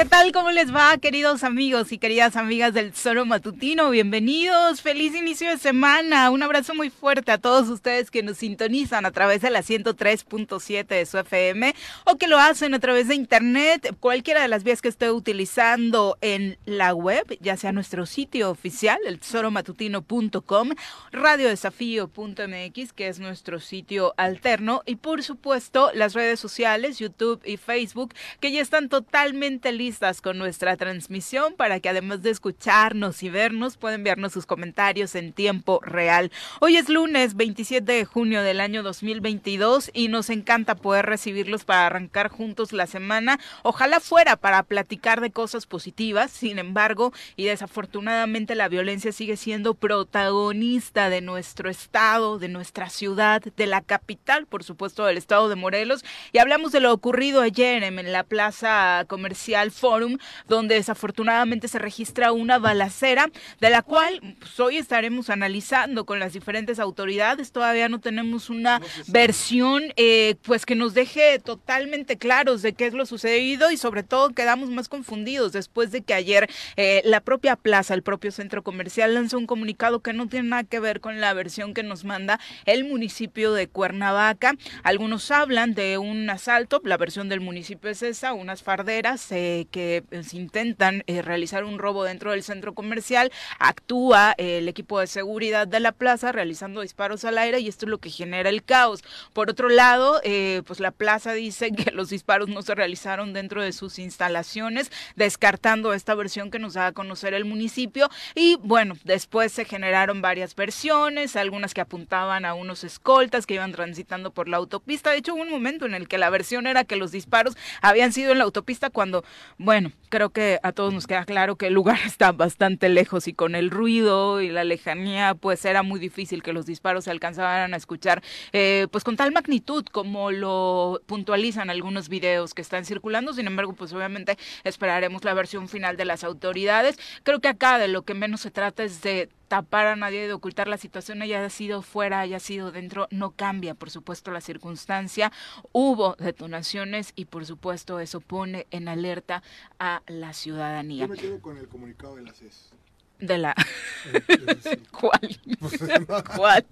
¿Qué tal? ¿Cómo les va, queridos amigos y queridas amigas del Solo Matutino? Bienvenidos, feliz inicio de semana. Un abrazo muy fuerte a todos ustedes que nos sintonizan a través de la 103.7 de su FM o que lo hacen a través de internet, cualquiera de las vías que esté utilizando en la web, ya sea nuestro sitio oficial, el solomatutino.com, radiodesafío.mx, que es nuestro sitio alterno, y por supuesto las redes sociales, YouTube y Facebook, que ya están totalmente listas con nuestra transmisión para que además de escucharnos y vernos, pueden enviarnos sus comentarios en tiempo real. Hoy es lunes 27 de junio del año 2022 y nos encanta poder recibirlos para arrancar juntos la semana. Ojalá fuera para platicar de cosas positivas, sin embargo, y desafortunadamente la violencia sigue siendo protagonista de nuestro estado, de nuestra ciudad, de la capital, por supuesto, del estado de Morelos. Y hablamos de lo ocurrido ayer en la plaza comercial Forum, donde desafortunadamente se registra una balacera, de la cual pues, hoy estaremos analizando con las diferentes autoridades. Todavía no tenemos una versión eh, pues que nos deje totalmente claros de qué es lo sucedido y sobre todo quedamos más confundidos después de que ayer eh, la propia plaza, el propio centro comercial lanzó un comunicado que no tiene nada que ver con la versión que nos manda el municipio de Cuernavaca. Algunos hablan de un asalto, la versión del municipio es esa, unas farderas eh, que pues, intentan eh, realizar un robo dentro del centro comercial, actúa eh, el equipo de seguridad de la plaza realizando disparos al aire y esto es lo que genera el caos. Por otro lado, eh, pues la plaza dice que los disparos no se realizaron dentro de sus instalaciones, descartando esta versión que nos da a conocer el municipio y bueno, después se generaron varias versiones, algunas que apuntaban a unos escoltas que iban transitando por la autopista. De hecho, hubo un momento en el que la versión era que los disparos habían sido en la autopista cuando bueno, creo que a todos nos queda claro que el lugar está bastante lejos y con el ruido y la lejanía, pues era muy difícil que los disparos se alcanzaran a escuchar, eh, pues con tal magnitud como lo puntualizan algunos videos que están circulando. Sin embargo, pues obviamente esperaremos la versión final de las autoridades. Creo que acá de lo que menos se trata es de tapar a nadie, de ocultar la situación, haya sido fuera, haya sido dentro, no cambia, por supuesto, la circunstancia. Hubo detonaciones y, por supuesto, eso pone en alerta a la ciudadanía. Yo me quedo con el comunicado de la CES. De la... ¿Cuál? ¿Cuál?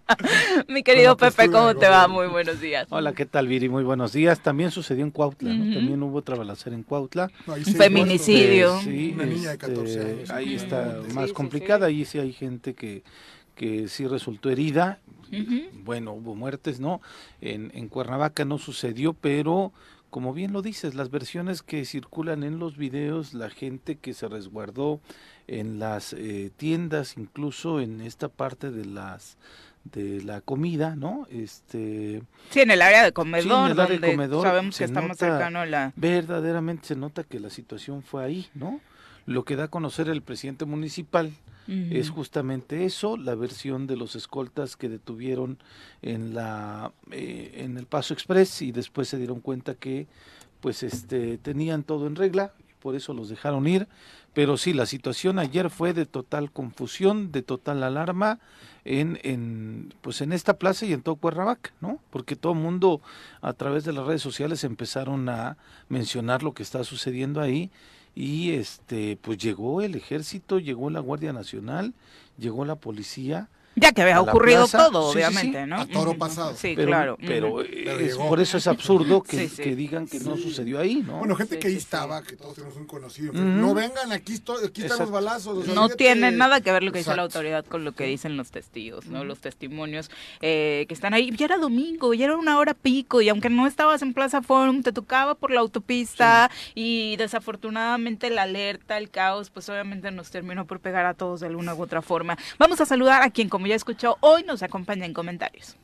Mi querido Pepe, ¿cómo te va? Muy buenos días. Hola, ¿qué tal, Viri? Muy buenos días. También sucedió en Cuautla, ¿no? También hubo otra balacera en Cuautla. No, Un feminicidio. muertos. Sí, Una niña de 14 este, años. Ahí está Sí, más sí, complicada. sí. Ahí sí hay gente que, que sí resultó herida. Bueno, hubo muertes, ¿no? En, en Cuernavaca no sucedió, pero como bien lo dices, las versiones que circulan en los videos, la gente que se resguardó en las eh, tiendas, incluso en esta parte de las de la comida, ¿no? Este Sí, en el área de comedor, en el área de donde comedor sabemos que está más cercano a la... verdaderamente se nota que la situación fue ahí, ¿no? Lo que da a conocer el presidente municipal es justamente eso, la versión de los escoltas que detuvieron en la eh, en el Paso Express y después se dieron cuenta que pues este tenían todo en regla, por eso los dejaron ir, pero sí la situación ayer fue de total confusión, de total alarma en en pues en esta plaza y en todo Cuernavaca, ¿no? Porque todo el mundo a través de las redes sociales empezaron a mencionar lo que está sucediendo ahí y este pues llegó el ejército, llegó la Guardia Nacional, llegó la policía, Ya que había ocurrido plaza. todo, Sí, sí, sí. obviamente, ¿no? A toro pasado. Sí, pero, claro. pero, es- llegó. por eso es absurdo que, Sí, sí. que digan que no sucedió ahí, ¿no? Bueno, gente Sí, que ahí sí, sí. estaba, que todos tenemos un conocido. Ujú. No vengan, aquí, esto- aquí están los balazos. o sea, no tiene nada que ver lo que dice la autoridad con lo que dicen los testigos, ¿no? Los testimonios eh, que están ahí. Ya era domingo, ya era una hora pico, y aunque no estabas en Plaza Forum, te tocaba por la autopista, y desafortunadamente la alerta, el caos, pues obviamente nos terminó por pegar a todos de alguna u otra forma. Vamos a saludar a quien, como ya escuchó, hoy nos acompaña en comentarios.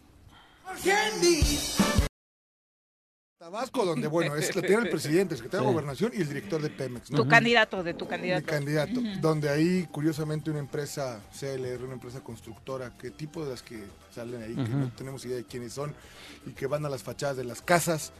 Tabasco, donde, bueno, es la tiene el presidente, el secretario de Gobernación y el director de Pemex. ¿no? Tu candidato, de tu Mi candidato. candidato, donde ahí curiosamente una empresa CLR, una empresa constructora, que tipo de las que salen ahí, que no tenemos idea de quiénes son, y que van a las fachadas de las casas,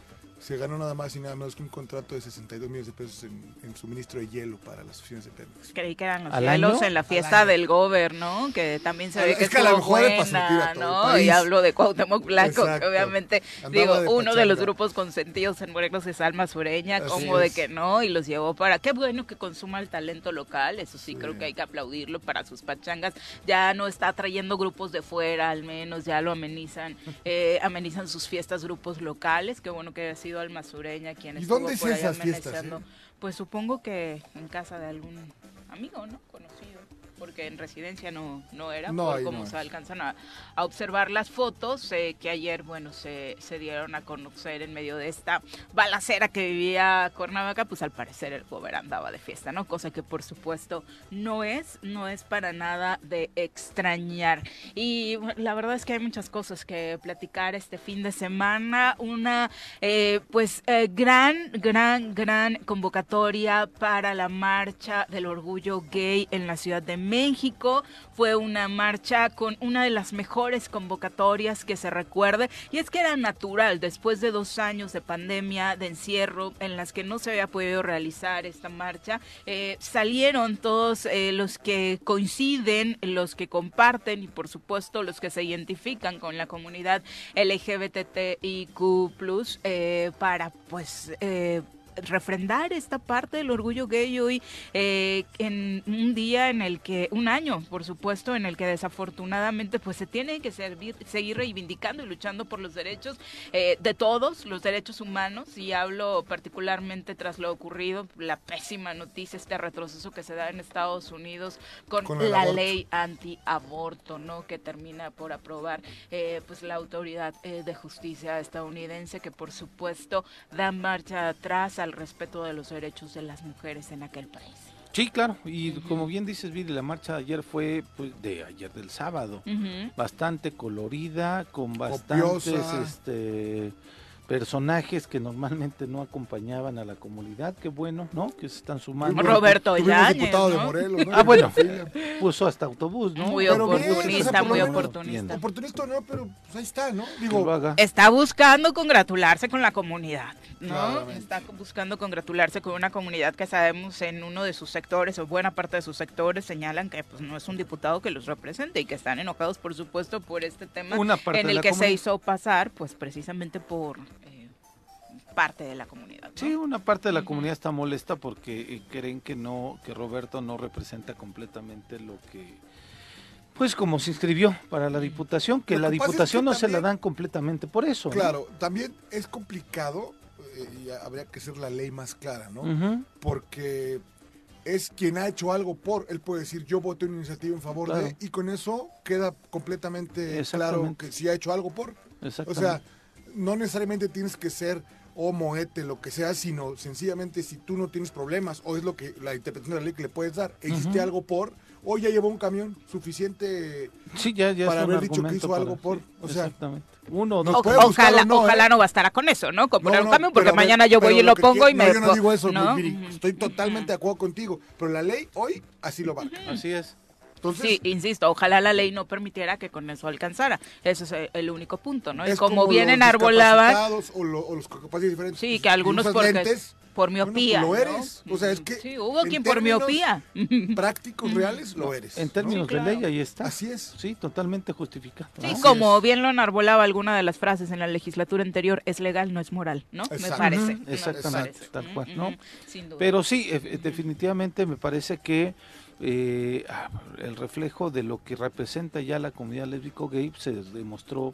se ganó nada más y nada menos que un contrato de 62 millones de pesos en, suministro de hielo para las oficinas de Pemex. Creí que eran los hielos en la fiesta del Gober, ¿no? Que también se ve que es que a lo mejor buena, ¿no? Y hablo de Cuauhtémoc Blanco, que obviamente, digo, uno de los grupos consentidos en Morelos es Alma Sureña, como de que no, y los llevó para... Qué bueno que consuma el talento local, eso sí, creo que hay que aplaudirlo para sus pachangas. Ya no está trayendo grupos de fuera, al menos, ya lo amenizan, eh, amenizan sus fiestas grupos locales, qué bueno que haya sido almazureña quien ¿Y dónde es esas fiestas? Eh? Pues supongo que en casa de algún amigo, ¿no? Conocido porque en residencia no, no era, por como se alcanzan a, observar las fotos eh, que ayer, bueno, se, se dieron a conocer en medio de esta balacera que vivía Cuernavaca, pues al parecer el gobernador andaba de fiesta, ¿no? Cosa que por supuesto no es, no es para nada de extrañar. Y la verdad es que hay muchas cosas que platicar este fin de semana. Una, eh, pues, eh, gran, gran, gran convocatoria para la marcha del orgullo gay en la Ciudad de México México. Fue una marcha con una de las mejores convocatorias que se recuerde. Y es que era natural, después de dos años de pandemia, de encierro, en las que no se había podido realizar esta marcha, eh, salieron todos eh, los que coinciden, los que comparten y por supuesto los que se identifican con la comunidad LGBTIQ eh, para pues refrendar esta parte del orgullo gay hoy eh, en un día en el que, un año, por supuesto, en el que desafortunadamente pues se tiene que servir, seguir reivindicando y luchando por los derechos eh, de todos, los derechos humanos, y hablo particularmente tras lo ocurrido, la pésima noticia, este retroceso que se da en Estados Unidos con, la ley anti-aborto, ¿no? Que termina por aprobar eh, pues la autoridad de justicia estadounidense que por supuesto da marcha atrás al respeto de los derechos de las mujeres en aquel país. Sí, claro, y como bien dices, Viri, la marcha de ayer fue pues, de ayer del sábado, bastante colorida, con bastantes este personajes que normalmente no acompañaban a la comunidad, qué bueno, ¿no? Que se están sumando. Roberto Yáñez, diputado de Morelos, Ah, bueno, puso hasta autobús, ¿no? Muy oportunista, muy oportunista. Oportunista no, pero pues ahí está, ¿no? Digo, está buscando congratularse con la comunidad, ¿no? Está buscando congratularse con una comunidad que sabemos en uno de sus sectores o buena parte de sus sectores señalan que pues no es un diputado que los represente y que están enojados, por supuesto, por este tema en el que se hizo pasar, pues precisamente por parte de la comunidad. Sí, una parte de la comunidad está molesta porque eh, creen que no, que Roberto no representa completamente lo que, pues como se inscribió para la diputación, que la diputación no se la dan completamente por eso. Claro, también es complicado eh, y habría que ser la ley más clara, ¿no? Porque es quien ha hecho algo por, él puede decir yo voté una iniciativa en favor de, y con eso queda completamente claro que sí ha hecho algo por. O sea, no necesariamente tienes que ser o moete, lo que sea, sino sencillamente si tú no tienes problemas o es lo que la interpretación de la ley que le puedes dar, existe algo por, o ya llevó un camión suficiente para haber dicho que hizo algo por, o sea, exactamente. Uno, no ojalá, no, ojalá ¿eh? no bastará con eso, ¿no? Con poner un camión, porque mañana yo voy y lo pongo y me... yo no digo eso, estoy totalmente de acuerdo contigo, pero la ley hoy así lo va. Así es sí, insisto, ojalá la ley no permitiera que con eso alcanzara. Ese es el único punto, ¿no? Y como, bien enarbolaban... O, los diferentes. Sí, que algunos porque, por miopía. lo eres. O sea, es que. Sí, hubo quien por miopía. Prácticos reales lo eres. En términos de ley, ahí está. Así es. Sí, totalmente justificado. Sí, como bien lo enarbolaba alguna de las frases en la legislatura anterior, es legal, no es moral, ¿no? Me parece. Exactamente, tal cual, ¿no? Pero sí, definitivamente me parece que eh, ah, el reflejo de lo que representa ya la comunidad lésbico gay se demostró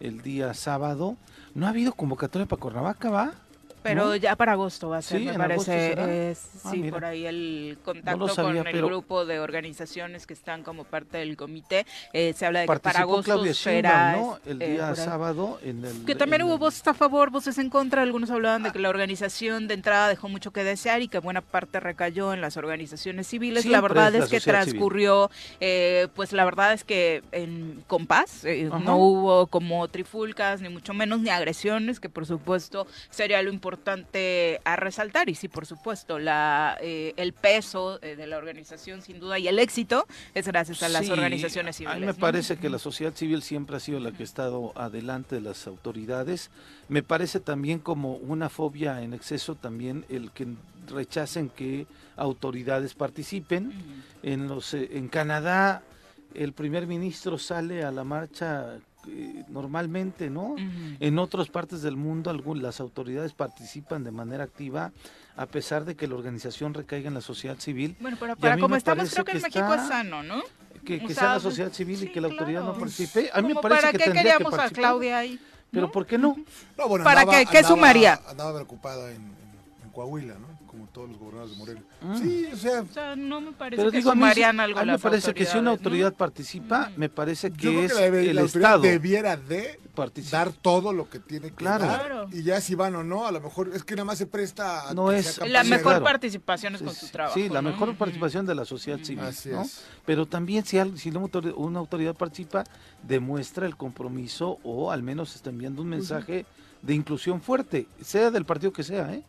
el día sábado. No ha habido convocatoria para Cuernavaca, ¿va? Pero ya para agosto va a ser, me parece. Ah, sí, por ahí el contacto con el grupo de organizaciones que están como parte del comité. Eh, se habla de que para agosto será. El eh, día sábado. En el, que también hubo voces a favor, voces en contra. Algunos hablaban de que la organización de entrada dejó mucho que desear y que buena parte recayó en las organizaciones civiles. la verdad es, que transcurrió, eh, pues la verdad es que en compás. no hubo como trifulcas, ni mucho menos, ni agresiones, que por supuesto sería lo importante importante a resaltar. Y sí, por supuesto, la, eh, el peso eh, de la organización, sin duda, y el éxito es gracias a las organizaciones civiles. A mí me parece que la sociedad civil siempre ha sido la que ha estado adelante de las autoridades. Me parece también como una fobia en exceso también el que rechacen que autoridades participen. En los eh, en Canadá el primer ministro sale a la marcha eh, normalmente, ¿no? En otras partes del mundo las autoridades participan de manera activa a pesar de que la organización recaiga en la sociedad civil. Bueno, pero para como estamos creo que, en México es sano, ¿no? Que, sea la sociedad civil y que la autoridad no participe. A mí me parece ¿Para que qué queríamos a Claudia ahí? Pero ¿por qué no? no bueno, ¿Para qué? ¿Qué sumaría? Andaba preocupada en, en Coahuila, ¿no? Todos los gobernadores de Morelos. Mm. Sí, o sea, no me parece que digo, sumarían algo a mí me parece que si una autoridad participa, me parece que es el Estado debiera de dar todo lo que tiene que dar. Y ya si van o no, a lo mejor es que nada más se presta a no es la mejor participación es con su trabajo. Sí, la mejor participación de la sociedad civil, ¿no? Pero también si, si una autoridad participa, demuestra el compromiso o al menos está enviando un mensaje de inclusión fuerte, sea del partido que sea, ¿eh?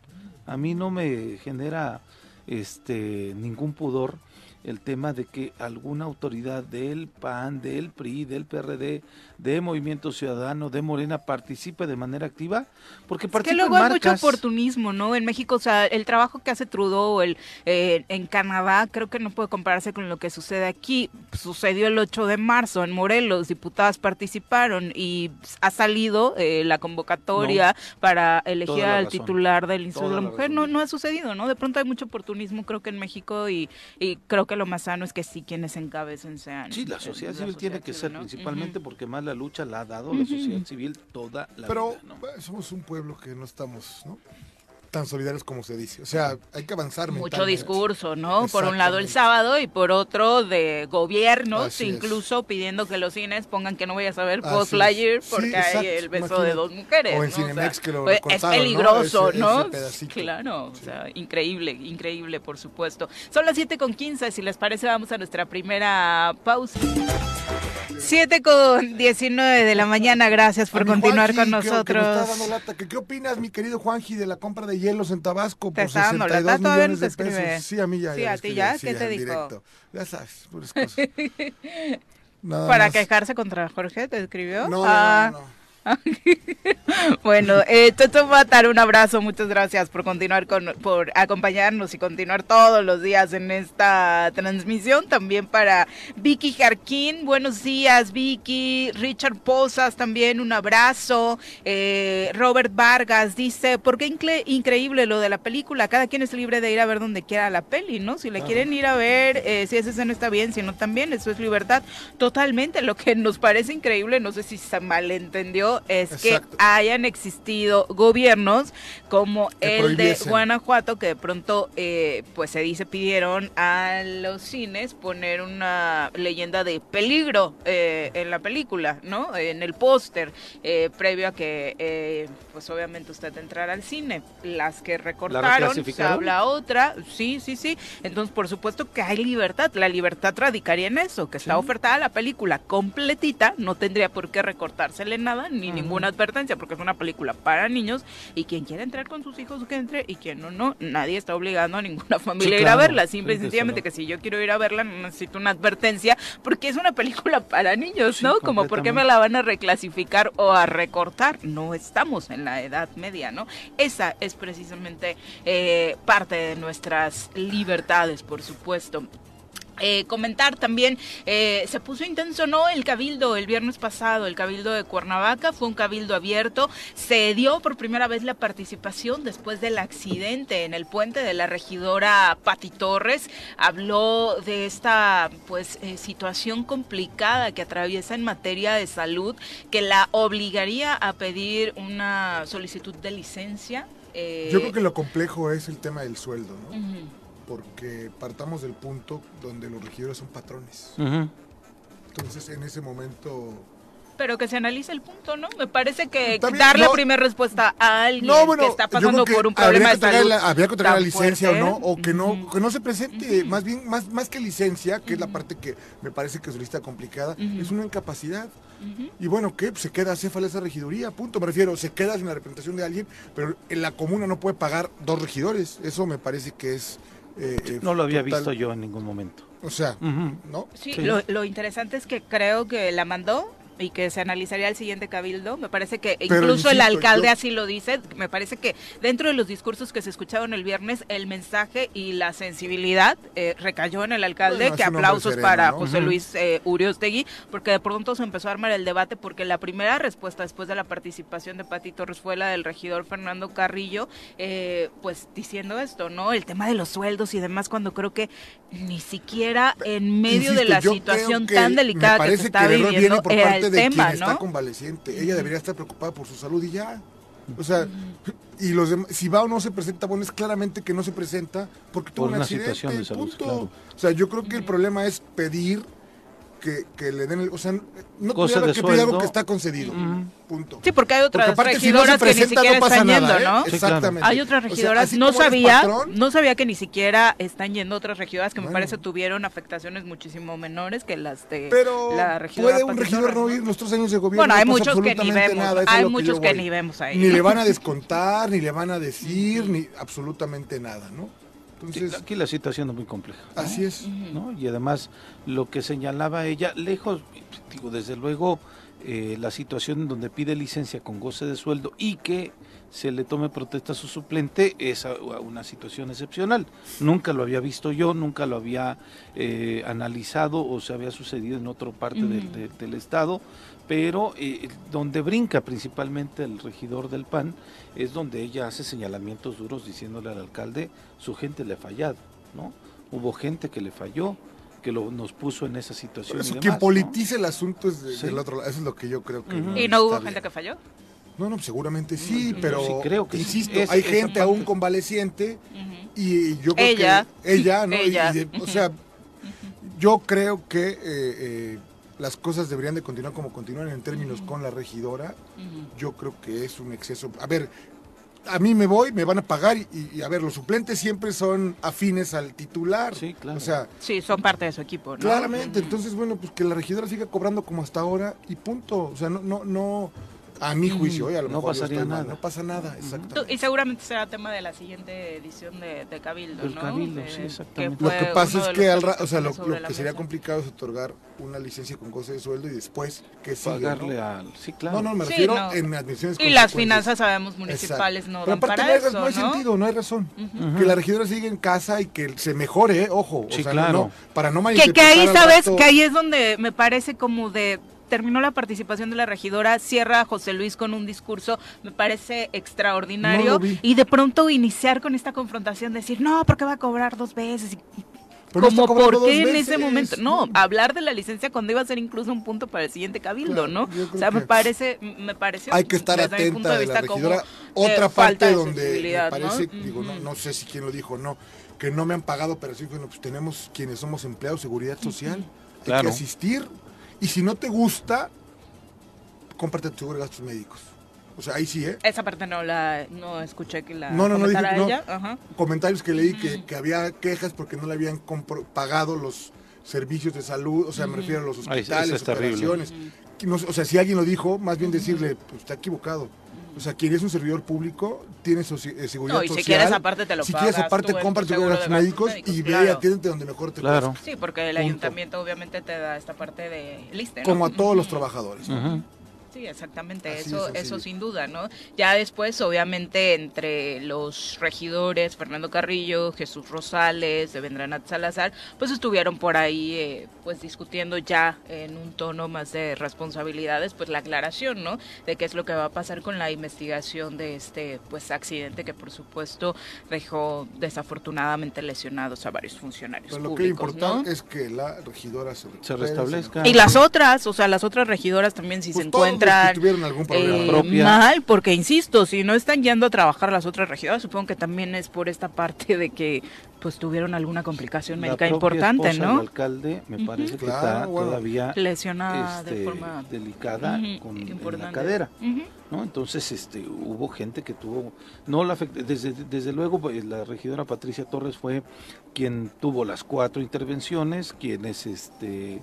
A mí no me genera este ningún pudor el tema de que alguna autoridad del PAN, del PRI, del PRD, de Movimiento Ciudadano, de Morena participe de manera activa, porque es que luego hay mucho oportunismo, ¿no? En México, o sea, el trabajo que hace Trudeau el, eh, en Canadá creo que no puede compararse con lo que sucede aquí. Sucedió el 8 de marzo en Morelos, diputadas participaron y ha salido eh, la convocatoria para elegir al titular del Instituto de la, Mujer. No, no ha sucedido, ¿no? De pronto hay mucho oportunismo, creo que en México y, y creo que lo más sano es que sí quienes encabecen sean. Sí, la sociedad civil tiene que ser principalmente porque más la lucha la ha dado la sociedad civil toda la Pero, vida. Pero somos un pueblo que no estamos, ¿no? Tan solidarios como se dice. O sea, hay que avanzar. Mucho discurso, ¿no? Por un lado el sábado y por otro de gobiernos, incluso pidiendo que los cines pongan que no voy a saber post Lightyear porque hay el beso de dos mujeres. O en Cinemex que lo Es peligroso, ¿no? claro, o sea, increíble, increíble, por supuesto. Son las 7 con 15, si les parece vamos a nuestra primera pausa. 7 con 19 de la mañana, gracias por continuar con nosotros. ¿Qué, opinas, mi querido Juanji, de la compra de hielos en Tabasco por 62 millones de pesos? Sí, a mí ya. Sí, a ti ya, ¿qué te dijo? Directo. Ya sabes, puras cosas. ¿Para quejarse contra Jorge te escribió? no, no. Ah. no. bueno, eh, Toto Matar, un abrazo, muchas gracias por continuar con, por acompañarnos y continuar todos los días en esta transmisión. También para Vicky Jarquín, buenos días, Vicky. Richard Posas, también un abrazo. Eh, Robert Vargas dice, ¿por qué increíble lo de la película? Cada quien es libre de ir a ver donde quiera la peli, ¿no? Si le quieren ir a ver, eh, si esa escena está bien, si no también, eso es libertad. Totalmente, lo que nos parece increíble, no sé si se malentendió es que hayan existido gobiernos como el de Guanajuato que de pronto eh, pues se dice pidieron a los cines poner una leyenda de peligro eh, en la película, ¿no? En el póster eh, previo a que pues obviamente usted entrara al cine. Las que recortaron, se habla otra, sí, sí, sí. Entonces por supuesto que hay libertad. La libertad radicaría en eso, que está ofertada la película completita, no tendría por qué recortársele nada ni ninguna advertencia, porque es una película para niños y quien quiera entrar con sus hijos que entre y quien no, no, nadie está obligando a ninguna familia a ir a verla, simple y sencillamente que si yo quiero ir a verla no necesito una advertencia porque es una película para niños, ¿no? Como por qué me la van a reclasificar o a recortar, no estamos en la edad media, ¿no? Esa es precisamente eh, parte de nuestras libertades, por supuesto. Eh, comentar también, eh, se puso intenso, ¿no? El cabildo el viernes pasado, el cabildo de Cuernavaca, fue un cabildo abierto, se dio por primera vez la participación después del accidente en el puente de la regidora Pati Torres, habló de esta pues eh, situación complicada que atraviesa en materia de salud, que la obligaría a pedir una solicitud de licencia. Yo creo que lo complejo es el tema del sueldo, ¿no? Porque partamos del punto donde los regidores son patrones. Entonces, en ese momento... Pero que se analice el punto, ¿no? Me parece que dar la primera respuesta a alguien que está pasando por un problema de salud. habría que tener la licencia o no, o que no, que no se presente, más bien, más, más que licencia, que es la parte que me parece que es lista complicada, es una incapacidad. Y bueno, ¿qué? Pues se queda céfala esa regiduría, punto. Me refiero, se queda sin la representación de alguien, pero en la comuna no puede pagar dos regidores. Eso me parece que es... Eh, no lo había visto yo en ningún momento. O sea, ¿no? Sí, Lo, lo, interesante es que creo que la mandó y que se analizaría el siguiente cabildo. Me parece que incluso el alcalde así lo dice. Me parece que dentro de los discursos que se escucharon el viernes, el mensaje y la sensibilidad eh, recayó en el alcalde. que aplausos para José Luis eh, Uriostegui, porque de pronto se empezó a armar el debate porque la primera respuesta después de la participación de Pati Torres fue la del regidor Fernando Carrillo, eh, pues diciendo esto, ¿no? El tema de los sueldos y demás, cuando creo que ni siquiera en medio de la situación tan delicada que se está viviendo era el de quien está convaleciente. Ella debería estar preocupada por su salud y ya. O sea, y los si va o no se presenta, bueno, es claramente que no se presenta porque tuvo un una accidente. Situación de salud, punto. O sea, yo creo que el problema es pedir que, le den el, o sea, no Cosa que algo que está concedido. Punto. Sí, porque hay otras regidoras que ni siquiera están yendo, ¿no? ¿eh? Exactamente. Hay otras regidoras, no sabía, no sabía que ni siquiera están yendo otras regidoras que me parece tuvieron afectaciones muchísimo menores que las de Pero la regidora. ¿Puede un regidor no ir nuestros años de gobierno? Bueno, hay muchos que ni vemos, hay muchos que, ni vemos ahí. Ni le van a descontar, ni le van a decir, ni absolutamente nada, ¿no? Aquí la situación es muy compleja. Así es. Y además, lo que señalaba ella, lejos, digo, desde luego, eh, la situación donde pide licencia con goce de sueldo y que se le tome protesta a su suplente es una situación excepcional. Nunca lo había visto yo, nunca lo había eh, analizado o se había sucedido en otra parte del, Estado, pero eh, donde brinca principalmente el regidor del PAN es donde ella hace señalamientos duros diciéndole al alcalde, su gente le ha fallado, ¿no? Hubo gente que le falló, que lo, nos puso en esa situación. Eso, quien politice el asunto es del otro lado, eso es lo que yo creo que... ¿Y no hubo gente que falló? No, no, seguramente sí, pero creo que insisto, hay gente aún convaleciente y yo creo ella, que ella, ¿no? o sea, yo creo que eh, eh, las cosas deberían de continuar como continúan en términos con la regidora. Yo creo que es un exceso. A ver, a mí me voy, me van a pagar y, a ver, los suplentes siempre son afines al titular. Sí, claro. O sea, sí, son parte de su equipo, ¿no? Claramente, entonces bueno, pues que la regidora siga cobrando como hasta ahora y punto. O sea, no no no a mi juicio, a lo no mejor pasaría nada. no pasa nada, exactamente. Y seguramente será tema de la siguiente edición de, Cabildo, ¿no? Cabildo, sí, exactamente. lo que pasa es que, al o sea, lo, que sería complicado es otorgar una licencia con goce de sueldo y después que pagarle al sí claro. no no me refiero en admisiones y las finanzas sabemos municipales no dan para no hay, eso, no hay sentido no hay razón. Que la regidora siga en casa y que se mejore ojo. O sea, claro. no, para no que, que ahí sabes que ahí es donde me parece como de terminó la participación de la regidora, cierra José Luis con un discurso, me parece extraordinario, y de pronto iniciar con esta confrontación, decir, no, porque va a cobrar dos veces. como por qué en ese momento no hablar de la licencia cuando iba a ser incluso un punto para el siguiente cabildo no o sea me parece me pareció hay que estar atenta de, la regidora. otra parte donde me parece digo no, no sé si quién lo dijo no que no me han pagado pero sí bueno pues tenemos quienes somos empleados seguridad social. Hay que asistir y si no te gusta, cómprate tu seguro de gastos médicos. O sea, ahí sí, ¿eh? Esa parte no la no escuché que la no, no, no, ella. Comentarios que leí que, que, había quejas porque no le habían pagado los servicios de salud, o sea, me refiero a los hospitales, operaciones. o sea, si alguien lo dijo, más bien decirle, pues está equivocado. O sea, quien es un servidor público tiene su, eh, seguridad no, y si quieres aparte te lo Si quieres aparte, compra tus gastos médicos, y ve y atiéndete donde mejor te claro. Sí, porque el ayuntamiento obviamente te da esta parte de lista. Como a todos los trabajadores. Sí, exactamente, eso, eso sin duda, ¿no? Ya después, obviamente, entre los regidores, Fernando Carrillo, Jesús Rosales, de Vendranat Salazar, pues estuvieron por ahí, eh, pues discutiendo ya en un tono más de responsabilidades, pues la aclaración, ¿no? De qué es lo que va a pasar con la investigación de este, pues, accidente que, por supuesto, dejó desafortunadamente lesionados a varios funcionarios Pero lo que importa es que la regidora se, restablezca. Y las otras, o sea, las otras regidoras también, si se pues encuentran tuvieron algún problema. Eh, mal, porque insisto, si no están yendo a trabajar las otras regiones, supongo que también es por esta parte de que pues tuvieron alguna complicación médica importante, ¿no? El alcalde me parece que está todavía lesionada de este, forma delicada con la cadera. ¿no? Entonces este, hubo gente que tuvo, no la desde, desde luego pues, la regidora Patricia Torres fue quien tuvo las cuatro intervenciones, quienes este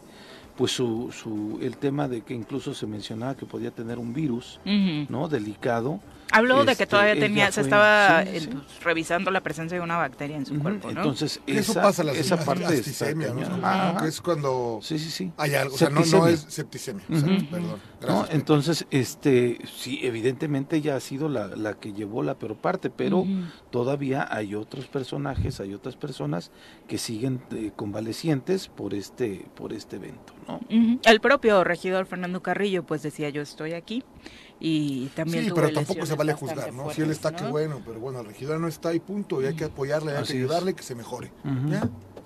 pues su, su, el tema de que incluso se mencionaba que podía tener un virus, ¿no? Delicado. Habló de que todavía este, tenía, se estaba eh, pues, revisando la presencia de una bacteria en su cuerpo, ¿no? Entonces, esa, eso pasa la esa parte de septicemia, ¿no? que es cuando sí, sí, sí. hay algo, o sea, no, no, es septicemia, o sea, perdón. ¿no? Entonces, este, sí, evidentemente ella ha sido la, la que llevó la peor parte, pero todavía hay otros personajes, hay otras personas que siguen eh, convalecientes por este, por este evento, ¿no? El propio regidor Fernando Carrillo, pues decía yo estoy aquí y también sí, pero tampoco se vale juzgar, ¿no? si él está, que bueno, pero bueno, el regidor no está y punto, y hay que apoyarle, hay que ayudarle que se mejore.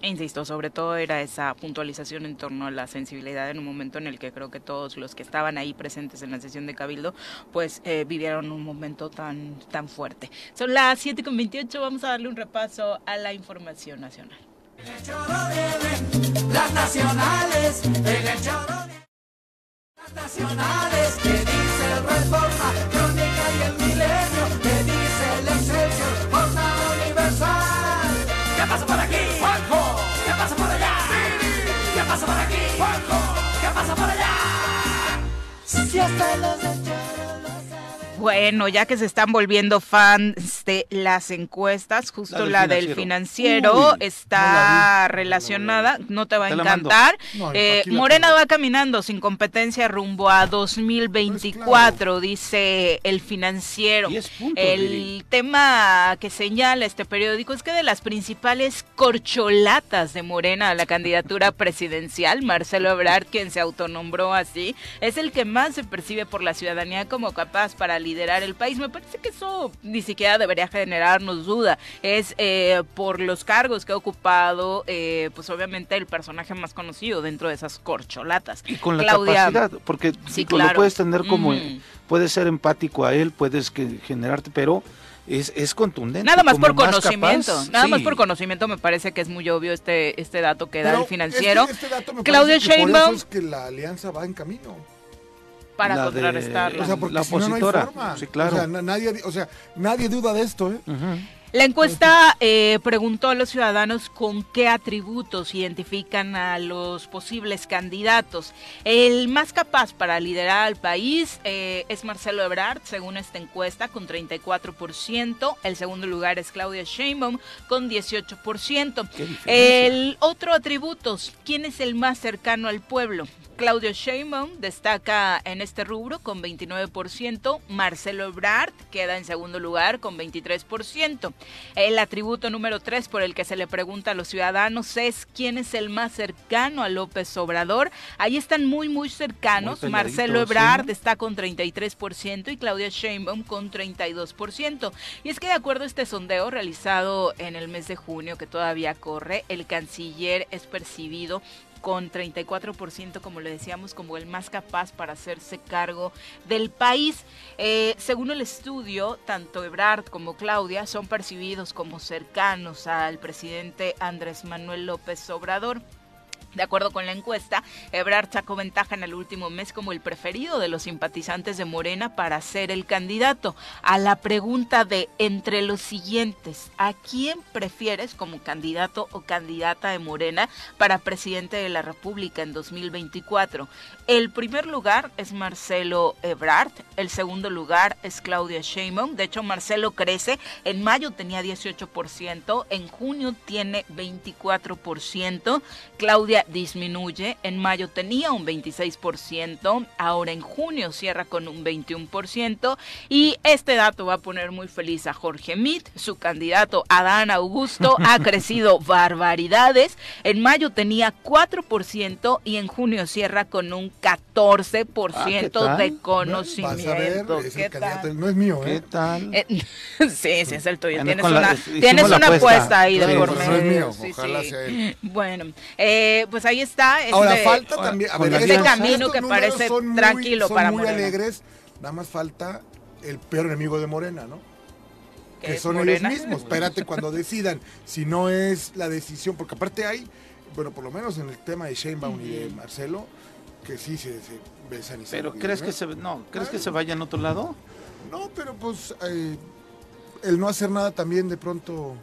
E insisto, sobre todo era esa puntualización en torno a la sensibilidad en un momento en el que creo que todos los que estaban ahí presentes en la sesión de Cabildo, pues eh, vivieron un momento tan, tan fuerte. Son las 7.28, vamos a darle un repaso a la información nacional. Las nacionales, las nacionales, que dice Reforma, Crónica y el Milenio, que dice el Excelsior, Jornada Universal. ¿Qué pasa por aquí? Juanjo. ¿Qué pasa por allá? ¿Qué pasa por aquí? Juanjo. ¿Qué pasa por allá? Si hasta los bueno, ya que se están volviendo fans de las encuestas, justo la del, financiero, está relacionada, no, te va a encantar. Eh, Morena va caminando sin competencia rumbo a 2024, dice el financiero. el tema que señala este periódico es que de las principales corcholatas de Morena a la candidatura presidencial, Marcelo Ebrard, quien se autonombró así, es el que más se percibe por la ciudadanía como capaz para liderar liderar el país. Me parece que eso ni siquiera debería generarnos duda. Es eh, por los cargos que ha ocupado, eh, pues obviamente el personaje más conocido dentro de esas corcholatas. Y con la capacidad, porque lo puedes tener como, puedes ser empático a él, puedes que, generarte, pero es, es contundente. Nada más por conocimiento, nada más por conocimiento me parece que es muy obvio este este dato que da el financiero. Este, dato me Claudia Sheinbaum es que la alianza va en camino para contrarrestarla. O sea, porque la opositora. no hay sí, claro. O sea, nadie, o sea, nadie duda de esto, ¿eh? La encuesta eh, preguntó a los ciudadanos con qué atributos identifican a los posibles candidatos. El más capaz para liderar al país eh, es Marcelo Ebrard, según esta encuesta, con 34%. El segundo lugar es Claudia Sheinbaum, con 18%. El otro atributo, ¿quién es el más cercano al pueblo? Claudio Sheinbaum destaca en este rubro con 29%, Marcelo Ebrard queda en segundo lugar con 23%. El atributo número 3 por el que se le pregunta a los ciudadanos es quién es el más cercano a López Obrador. Ahí están muy muy cercanos. Marcelo Ebrard está con 33% y Claudia Sheinbaum con 32%. Y es que de acuerdo a este sondeo realizado en el mes de junio que todavía corre, el canciller es percibido con 34%, como le decíamos, como el más capaz para hacerse cargo del país. Eh, según el estudio, tanto Ebrard como Claudia son percibidos como cercanos al presidente Andrés Manuel López Obrador. De acuerdo con la encuesta, Ebrard sacó ventaja en el último mes como el preferido de los simpatizantes de Morena para ser el candidato. A la pregunta de entre los siguientes, ¿a quién prefieres como candidato o candidata de Morena para presidente de la República en 2024? El primer lugar es Marcelo Ebrard, el segundo lugar es Claudia Sheinbaum. De hecho, Marcelo crece, en mayo tenía 18%, en junio tiene 24%, Claudia disminuye, en mayo tenía un 26%, ahora en junio cierra con un 21% y este dato va a poner muy feliz a Jorge Mit, su candidato Adán Augusto ha crecido barbaridades, en mayo tenía 4% y en junio cierra con un 14% ah, de conocimiento. no es mío, ¿eh? ¿Qué tal? Eh, sí, sí, es el tuyo. tienes una, tienes una apuesta. ahí de por medio. No es mío, ojalá sea él. Bueno, eh, pues ahí está. Este, Ahora falta también. A ver, este camino que parece tranquilo para muy Morena. alegres, nada más falta el peor enemigo de Morena, ¿no? Que son ellos mismos. Espérate cuando decidan. Si no es la decisión, porque aparte hay, bueno, por lo menos en el tema de Sheinbaum y de Marcelo, que sí se, besan y se Pero ¿crees que se no, crees que se vaya a otro lado? No, pero pues eh, el no hacer nada también de pronto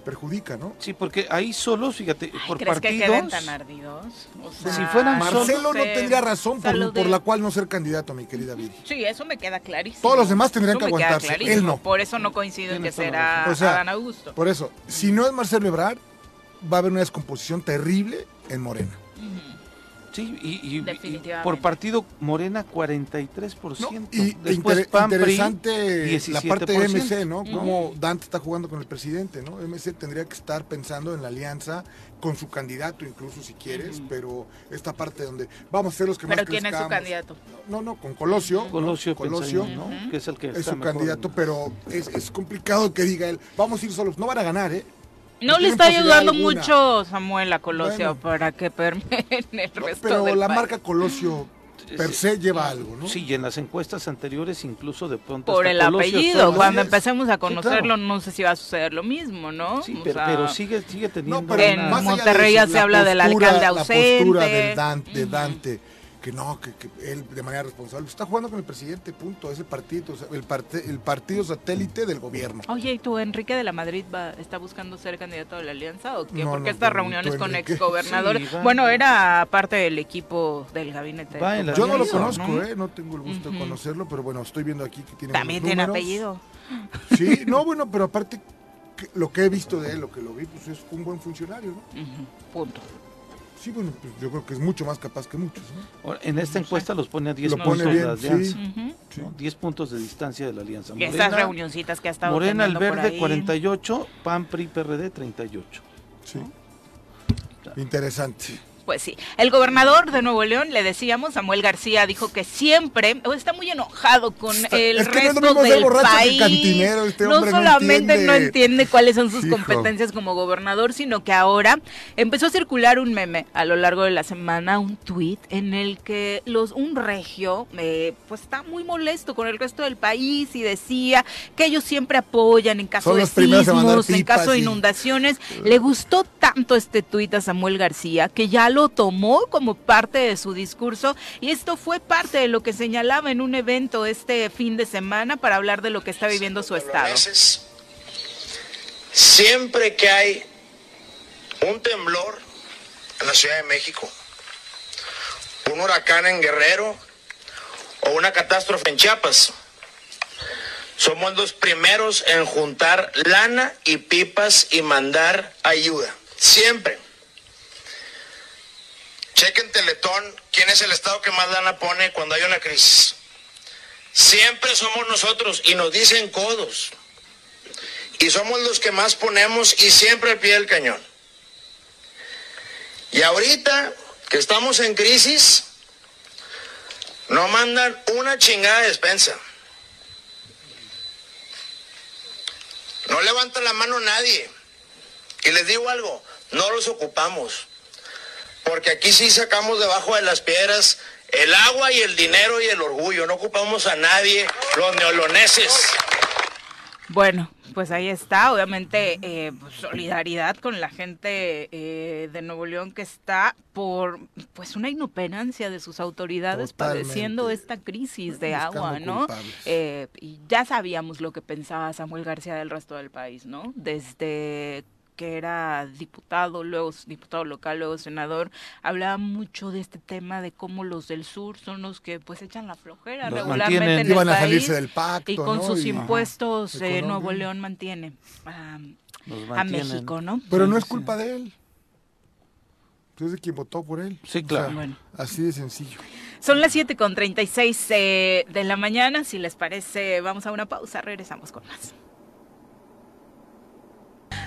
perjudica, ¿no? Sí, porque ahí solos, fíjate, por ¿crees partidos. que queden tan ardidos? O sea, Si fueran Marcelo no tendría razón por, la cual no ser candidato, mi querida Viri. Sí, eso me queda clarísimo. Todos los demás tendrían Eso que aguantarse, él no. Por eso no coincido en que será. O sea, Adán Augusto. Por eso, si no es Marcelo Ebrard, va a haber una descomposición terrible en Morena. Sí, y, y- por partido Morena 43%. ¿no? Y Después inter- PAN, PRI, interesante la parte de 17%. MC, ¿no? Cómo Dante está jugando con el presidente, ¿no? MC tendría que estar pensando en la alianza con su candidato, incluso si quieres, pero esta parte donde vamos a ser los que Pero más ¿quién es su candidato? No, no, con Colosio. Colosio, Colosio Colosio ¿no? Que es el que es está su mejor. candidato, pero es, es complicado que diga él, vamos a ir solos. No van a ganar, ¿eh? No le está ayudando alguna. mucho Samuel a Colosio Bueno. para que permeen el No, resto pero del la país. marca Colosio per se lleva algo, ¿no? Sí, y en las encuestas anteriores incluso de pronto por el Colosio apellido. Cuando empecemos a Sí, conocerlo, claro. no sé si va a suceder lo mismo, ¿no? Sí, O pero, sea, pero sigue, sigue teniendo pero En Monterrey ya se habla del alcalde ausente. La postura del Dan- de Dante, que no, que, que él de manera responsable está jugando con el presidente, punto. Ese partido, o sea, el, parte- el partido satélite del gobierno. Oye, ¿y tú, Enrique de la Madrid, va, está buscando ser candidato de la alianza o qué? No, Porque no, estas reuniones con exgobernadores. Sí, bueno, era parte del equipo del gabinete. Va Yo no lo conozco, ¿no? ¿eh? No tengo el gusto de conocerlo, pero bueno, estoy viendo aquí que tiene También tiene números. apellido. Sí, no, bueno, pero aparte, que- lo que he visto de él, lo que lo vi, pues es un buen funcionario, ¿no? Punto. Sí, bueno, pues yo creo que es mucho más capaz que muchos, ¿no? En esta encuesta los pone a 10 Lo puntos de la sí. alianza. Ujú. Sí. ¿no? 10 puntos de distancia de la alianza. Y estas reunioncitas que ha estado Morena el teniendo por verde ahí. 48, PAN PRI PRD 38. Sí. Interesante. Pues sí. El gobernador de Nuevo León, le decíamos, Samuel García, dijo que siempre está muy enojado con el es que resto del país. este no solamente no entiende. cuáles son sus Hijo. competencias como gobernador, sino que ahora empezó a circular un meme a lo largo de la semana, un tweet en el que los un regio eh, pues está muy molesto con el resto del país y decía que ellos siempre apoyan en caso Son de sismos, en caso de y- inundaciones. Le gustó tanto este tuit a Samuel García que ya lo tomó como parte de su discurso y esto fue parte de lo que señalaba en un evento este fin de semana para hablar de lo que está viviendo su estado. siempre que hay un temblor en la Ciudad de México, un huracán en Guerrero o una catástrofe en Chiapas, somos los primeros en juntar lana y pipas y mandar ayuda. Siempre. Chequen Teletón, quién es el estado que más lana pone cuando hay una crisis. Siempre somos nosotros y nos dicen codos. Y somos los que más ponemos y siempre al pie del cañón. Y ahorita que estamos en crisis, no mandan una chingada despensa. No levanta la mano nadie. Y les digo algo, no los ocupamos. Porque aquí sí sacamos debajo de las piedras el agua y el dinero y el orgullo. No ocupamos a nadie, los neoloneses. Bueno, pues ahí está, obviamente eh, pues, solidaridad con la gente eh, de Nuevo León que está por pues una inoperancia de sus autoridades Totalmente. padeciendo esta crisis de agua, ¿no? Eh, y ya sabíamos lo que pensaba Samuel García del resto del país, ¿no? Desde que era diputado, luego diputado local, luego senador, hablaba mucho de este tema de cómo los del sur son los que pues echan la flojera Los regularmente mantienen. en el Iban a país. salirse del pacto, Y con ¿no? sus Y- impuestos Ajá. eh, Nuevo. León mantiene a. México, ¿no? Pero no es culpa de él. Es de quien votó por él. Sí, claro. Bueno. así de sencillo. Son las 7 con 36 eh, de la mañana. Si les parece, vamos a una pausa. Regresamos con más.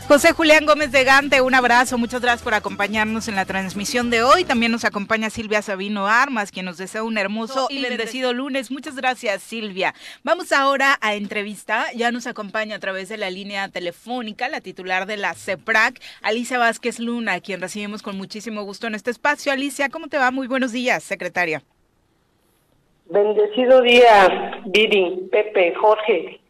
José Julián Gómez de Gante, un abrazo, muchas gracias por acompañarnos en la transmisión de hoy. También nos acompaña Silvia Sabino Armas, quien nos desea un hermoso y bendecido lunes. Muchas gracias, Silvia. Vamos ahora a entrevista. Ya nos acompaña a través de la línea telefónica la titular de la CEPRAC, Alicia Vázquez Luna, a quien recibimos con muchísimo gusto en este espacio. Alicia, ¿cómo te va? Muy buenos días, secretaria. Bendecido día, Viri, Pepe, Jorge.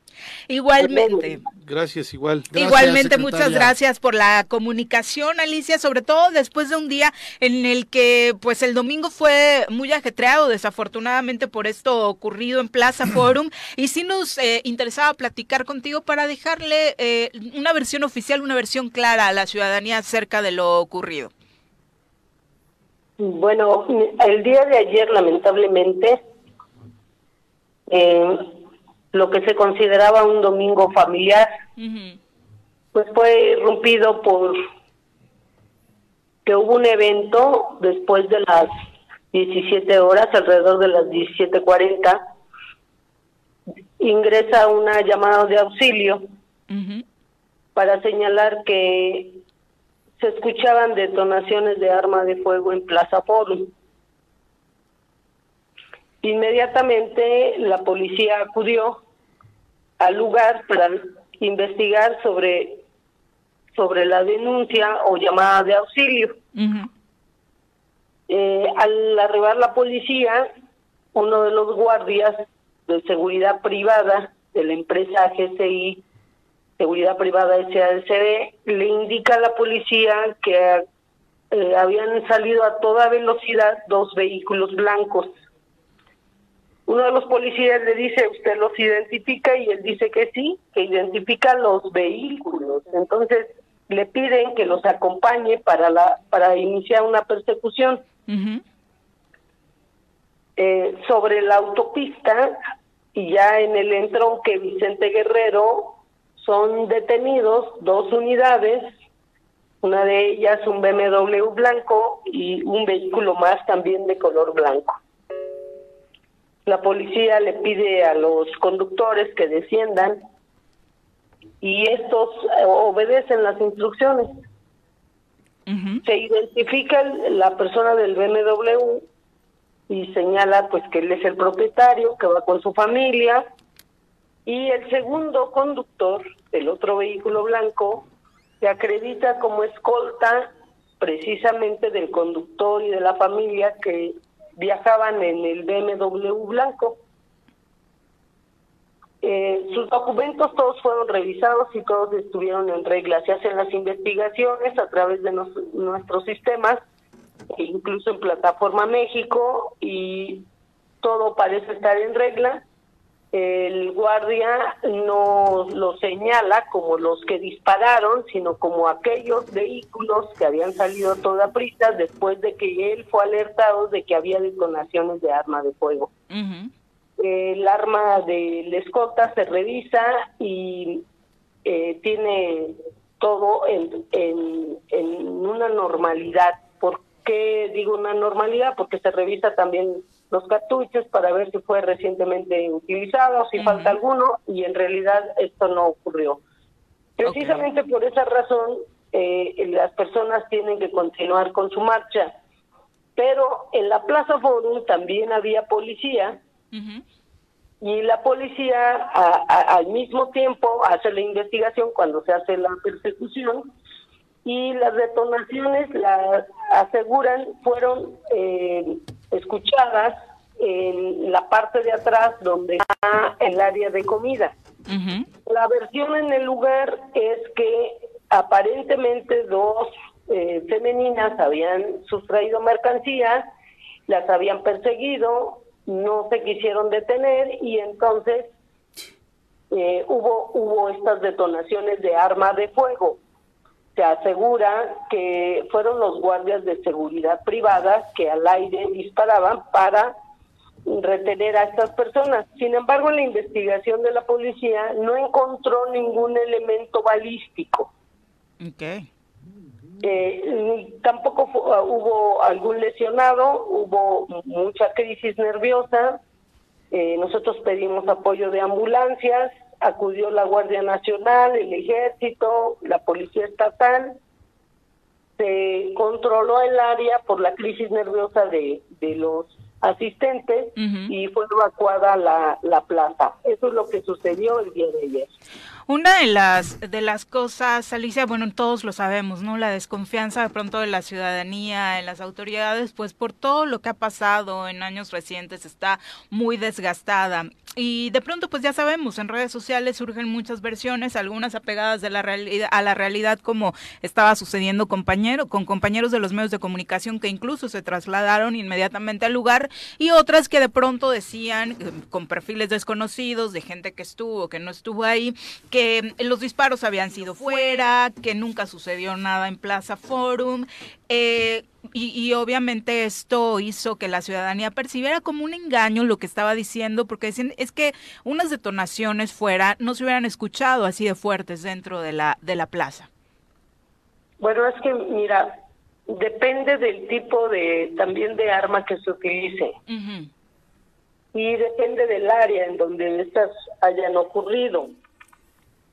Igualmente. Gracias, igual. Igualmente, muchas gracias por la comunicación, Alicia, sobre todo después de un día en el que, pues, el domingo fue muy ajetreado, desafortunadamente, por esto ocurrido en Plaza Forum, y sí nos eh, interesaba platicar contigo para dejarle eh, una versión oficial, una versión clara a la ciudadanía acerca de lo ocurrido. Bueno, el día de ayer, lamentablemente, eh, lo que se consideraba un domingo familiar, pues fue irrumpido por que hubo un evento después de las 17 horas, alrededor de las 17.40, ingresa una llamada de auxilio para señalar que se escuchaban detonaciones de arma de fuego en Plaza Forum. Inmediatamente la policía acudió al lugar para investigar sobre, sobre la denuncia o llamada de auxilio. Eh, al arribar la policía, uno de los guardias de seguridad privada de la empresa GCI, Seguridad Privada SADCB, le indica a la policía que eh, habían salido a toda velocidad dos vehículos blancos uno de los policías le dice, ¿usted los identifica? Y él dice que sí, que identifica los vehículos. Entonces le piden que los acompañe para, la, para iniciar una persecución. Eh, sobre la autopista y ya en el entronque Vicente Guerrero son detenidos dos unidades, una de ellas un BMW blanco y un vehículo más también de color blanco. La policía le pide a los conductores que desciendan y estos eh, obedecen las instrucciones. Se identifica la persona del BMW y señala pues que él es el propietario, que va con su familia y el segundo conductor del otro vehículo blanco se acredita como escolta precisamente del conductor y de la familia que viajaban en el BMW blanco. Eh, sus documentos todos fueron revisados y todos estuvieron en regla. Se hacen las investigaciones a través de nuestros sistemas, incluso en Plataforma México, y todo parece estar en regla el guardia no lo señala como los que dispararon, sino como aquellos vehículos que habían salido a toda prisa después de que él fue alertado de que había detonaciones de arma de fuego. El arma de la escolta se revisa y eh, tiene todo en, en, en una normalidad. ¿Por qué digo una normalidad? Porque se revisa también los cartuchos para ver si fue recientemente utilizado, si falta alguno, y en realidad esto no ocurrió. Precisamente por esa razón, eh, las personas tienen que continuar con su marcha. Pero en la Plaza Forum también había policía, y la policía al mismo tiempo hace la investigación cuando se hace la persecución, y las detonaciones, las aseguran, fueron eh, escuchadas en la parte de atrás donde está el área de comida. La versión en el lugar es que aparentemente dos eh, femeninas habían sustraído mercancías, las habían perseguido, no se quisieron detener y entonces eh, hubo hubo estas detonaciones de arma de fuego se asegura que fueron los guardias de seguridad privada que al aire disparaban para retener a estas personas. Sin embargo, en la investigación de la policía no encontró ningún elemento balístico. Okay. Eh, tampoco hubo algún lesionado, hubo mucha crisis nerviosa. Eh, nosotros pedimos apoyo de ambulancias, acudió la Guardia Nacional, el Ejército, la Policía Estatal, se controló el área por la crisis nerviosa de, de los asistentes y fue evacuada la, la plaza. Eso es lo que sucedió el día de ayer. Una de las de las cosas, Alicia, bueno, todos lo sabemos, ¿no? La desconfianza de pronto de la ciudadanía en las autoridades, pues por todo lo que ha pasado en años recientes está muy desgastada. Y de pronto, pues ya sabemos, en redes sociales surgen muchas versiones, algunas apegadas de la realidad, a la realidad, como estaba sucediendo compañero, con compañeros de los medios de comunicación que incluso se trasladaron inmediatamente al lugar, y otras que de pronto decían, eh, con perfiles desconocidos, de gente que estuvo, que no estuvo ahí, que los disparos habían sido fuera, que nunca sucedió nada en Plaza Forum. Eh, y, obviamente esto hizo que la ciudadanía percibiera como un engaño lo que estaba diciendo, porque decían, es que unas detonaciones fuera no se hubieran escuchado así de fuertes dentro de la, de la plaza. Bueno, es que, mira, depende del tipo de, también de arma que se utilice. Y depende del área en donde estas hayan ocurrido.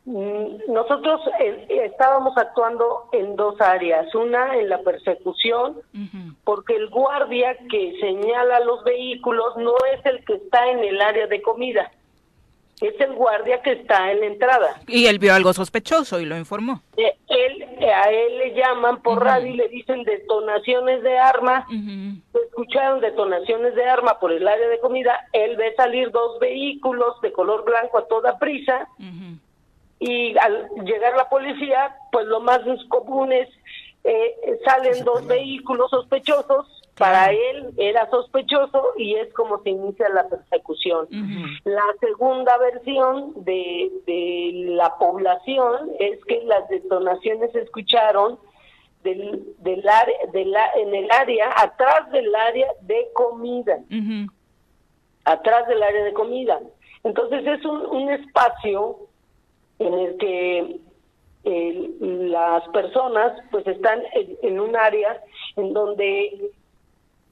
Mm, nosotros eh, estábamos actuando en dos áreas, una en la persecución, porque el guardia que señala los vehículos no es el que está en el área de comida, es el guardia que está en la entrada. Y él vio algo sospechoso y lo informó. Eh, él, eh, a él le llaman por radio y le dicen detonaciones de armas, escucharon detonaciones de arma por el área de comida, él ve salir dos vehículos de color blanco a toda prisa y al llegar la policía, pues lo más común es, eh, salen dos vehículos sospechosos, para él era sospechoso y es como se inicia la persecución. La segunda versión de, de la población es que las detonaciones se escucharon del, del área, de la, en el área, atrás del área de comida. Atrás del área de comida. Entonces es un, un espacio en el que eh, las personas pues están en, un área en donde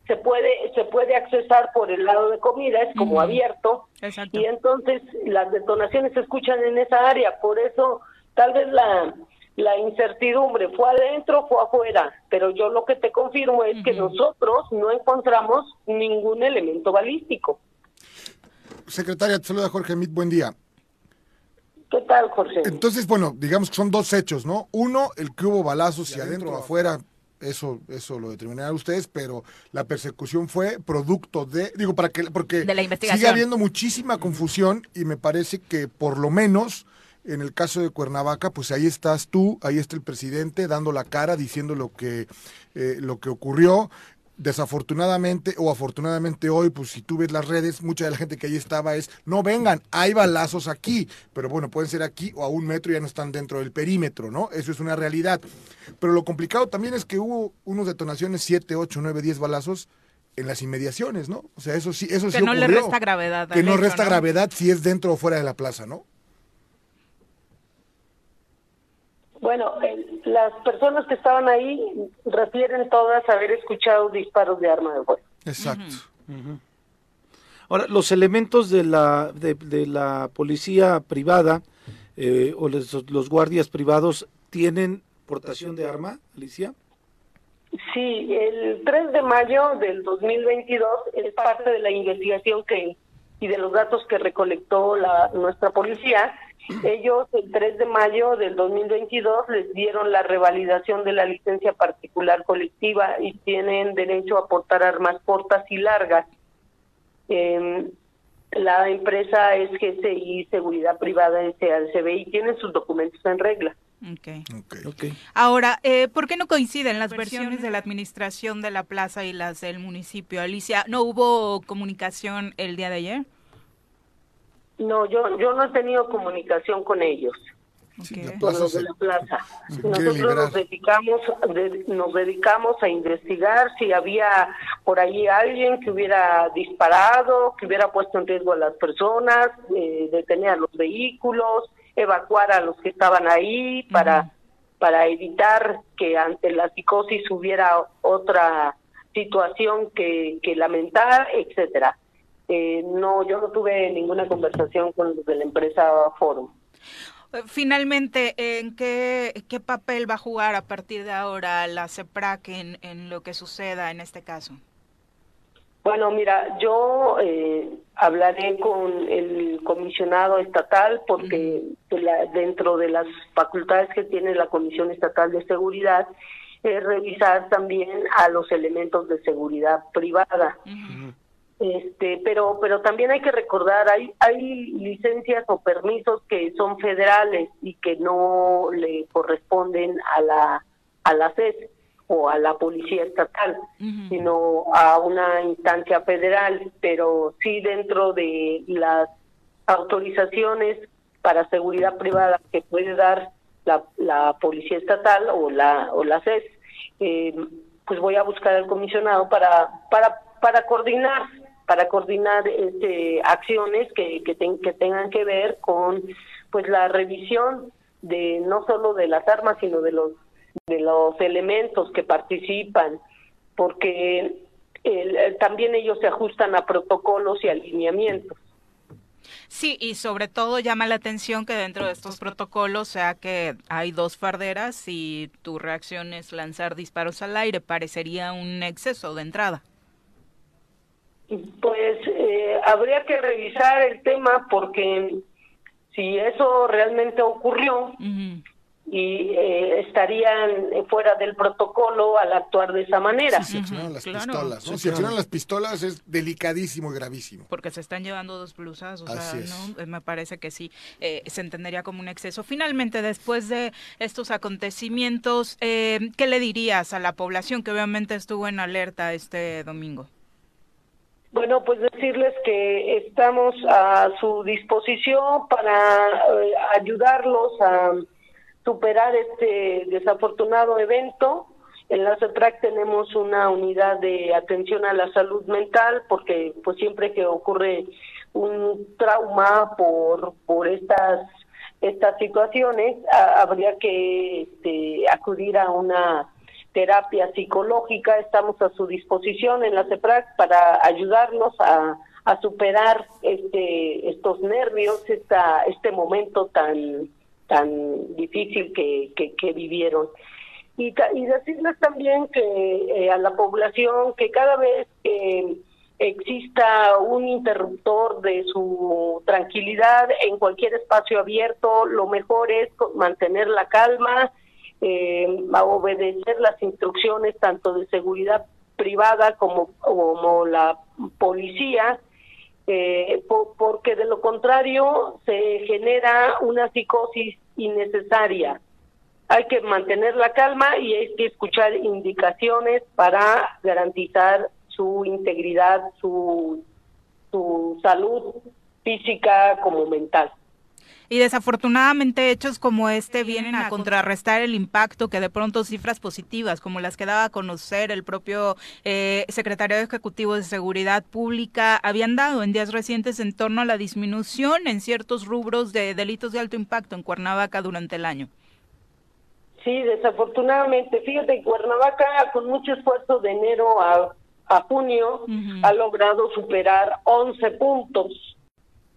se puede se puede accesar por el lado de comida es como abierto y entonces las detonaciones se escuchan en esa área. Por eso tal vez la la incertidumbre fue adentro fue afuera pero yo lo que te confirmo es que nosotros no encontramos ningún elemento balístico. Secretaria te saluda Jorge Mit buen día ¿Qué tal, José? Entonces, bueno, digamos que son dos hechos, ¿no? Uno, el que hubo balazos y adentro o afuera, eso, eso lo determinarán ustedes, pero la persecución fue producto de, digo, para que, porque sigue habiendo muchísima confusión y me parece que por lo menos en el caso de Cuernavaca, pues ahí estás tú, ahí está el presidente dando la cara, diciendo lo que, eh, lo que ocurrió desafortunadamente o afortunadamente hoy, pues si tú ves las redes, mucha de la gente que ahí estaba es, no vengan, hay balazos aquí, pero bueno, pueden ser aquí o a un metro, ya no están dentro del perímetro, ¿no? Eso es una realidad. Pero lo complicado también es que hubo unos detonaciones, 7, 8, 9, 10 balazos en las inmediaciones, ¿no? O sea, eso sí, eso que sí no le resta gravedad. Que no resta gravedad si es dentro o fuera de la plaza, ¿no? Bueno, las personas que estaban ahí refieren todas haber escuchado disparos de arma de fuego. Exacto. Ahora, los elementos de la, de, la policía privada eh, o los, guardias privados tienen portación de arma, Alicia? Sí, el 3 de mayo del 2022 es parte de la investigación que y de los datos que recolectó la, nuestra policía ellos el 3 de mayo del 2022 les dieron la revalidación de la licencia particular colectiva y tienen derecho a portar armas cortas y largas. Eh, la empresa es GCI Seguridad Privada SADCB y tienen sus documentos en regla. Okay. Okay. Ahora, eh, ¿por qué no coinciden las versiones de la administración de la plaza y las del municipio? Alicia, ¿no hubo comunicación el día de ayer? No, yo, yo no he tenido comunicación con ellos. los de la plaza. Nosotros nos dedicamos, nos dedicamos a investigar si había por ahí alguien que hubiera disparado, que hubiera puesto en riesgo a las personas, eh, detener a los vehículos, evacuar a los que estaban ahí para, para evitar que ante la psicosis hubiera otra situación que, que lamentar, etcétera. Eh, no, yo no tuve ninguna conversación con los de la empresa Forum. Finalmente, ¿en qué, qué papel va a jugar a partir de ahora la CEPRAC en, lo que suceda en este caso? Bueno, mira, yo eh, hablaré con el comisionado estatal porque dentro de las facultades que tiene la Comisión Estatal de Seguridad es revisar también a los elementos de seguridad privada. Este, pero pero también hay que recordar hay hay licencias o permisos que son federales y que no le corresponden a la a la CES o a la policía estatal, sino a una instancia federal, pero sí dentro de las autorizaciones para seguridad privada que puede dar la, la policía estatal o la o la CES, eh, pues voy a buscar al comisionado para para para coordinar para coordinar este acciones que que, que tengan que ver con pues la revisión de no solo de las armas sino de los de los elementos que participan, porque también ellos se ajustan a protocolos y alineamientos. Sí, y sobre todo llama la atención que dentro de estos protocolos, sea que hay dos farderas y tu reacción es lanzar disparos al aire, parecería un exceso de entrada. Pues eh, habría que revisar el tema porque si eso realmente ocurrió, y eh, estarían fuera del protocolo al actuar de esa manera. Si accionan las pistolas, Si accionan las pistolas es delicadísimo y gravísimo. Porque se están llevando dos blusas, o sea, ¿no? Eh, me parece que sí, eh, se entendería como un exceso. Finalmente, después de estos acontecimientos, ¿qué le dirías a la población que obviamente estuvo en alerta este domingo? Bueno, pues decirles que estamos a su disposición para ayudarlos a superar este desafortunado evento. En la CEPRAC tenemos una unidad de atención a la salud mental porque pues siempre que ocurre un trauma por por estas estas situaciones habría que este, acudir a una terapia psicológica. Estamos a su disposición en la CEPRAC para ayudarnos a, superar este estos nervios, esta, este momento tan tan difícil que, que, vivieron. Y, y, decirles también que eh, a la población que cada vez que exista un interruptor de su tranquilidad en cualquier espacio abierto, lo mejor es mantener la calma, eh, obedecer las instrucciones tanto de seguridad privada como, como la policía eh, porque de lo contrario se genera una psicosis innecesaria. Hay que mantener la calma y hay que escuchar indicaciones para garantizar su integridad, su, su salud física como mental. Y desafortunadamente hechos como este vienen a contrarrestar el impacto que de pronto cifras positivas, como las que daba a conocer el propio eh, secretario ejecutivo de Seguridad Pública, habían dado en días recientes en torno a la disminución en ciertos rubros de delitos de alto impacto en Cuernavaca durante el año. Sí, desafortunadamente. Fíjate, Cuernavaca con mucho esfuerzo de enero a, junio ha logrado superar 11 puntos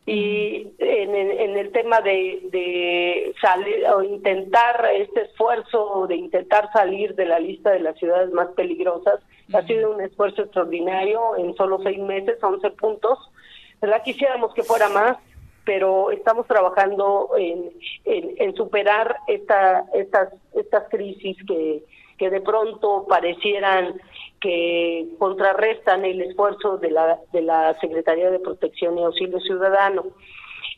y en, en, el tema de, de salir o intentar este esfuerzo de intentar salir de la lista de las ciudades más peligrosas ha sido un esfuerzo extraordinario en solo seis meses 11 puntos verdad quisiéramos que fuera más pero estamos trabajando en, en, en superar esta estas estas crisis que que de pronto parecieran que contrarrestan el esfuerzo de la, de la Secretaría de Protección y Auxilio Ciudadano.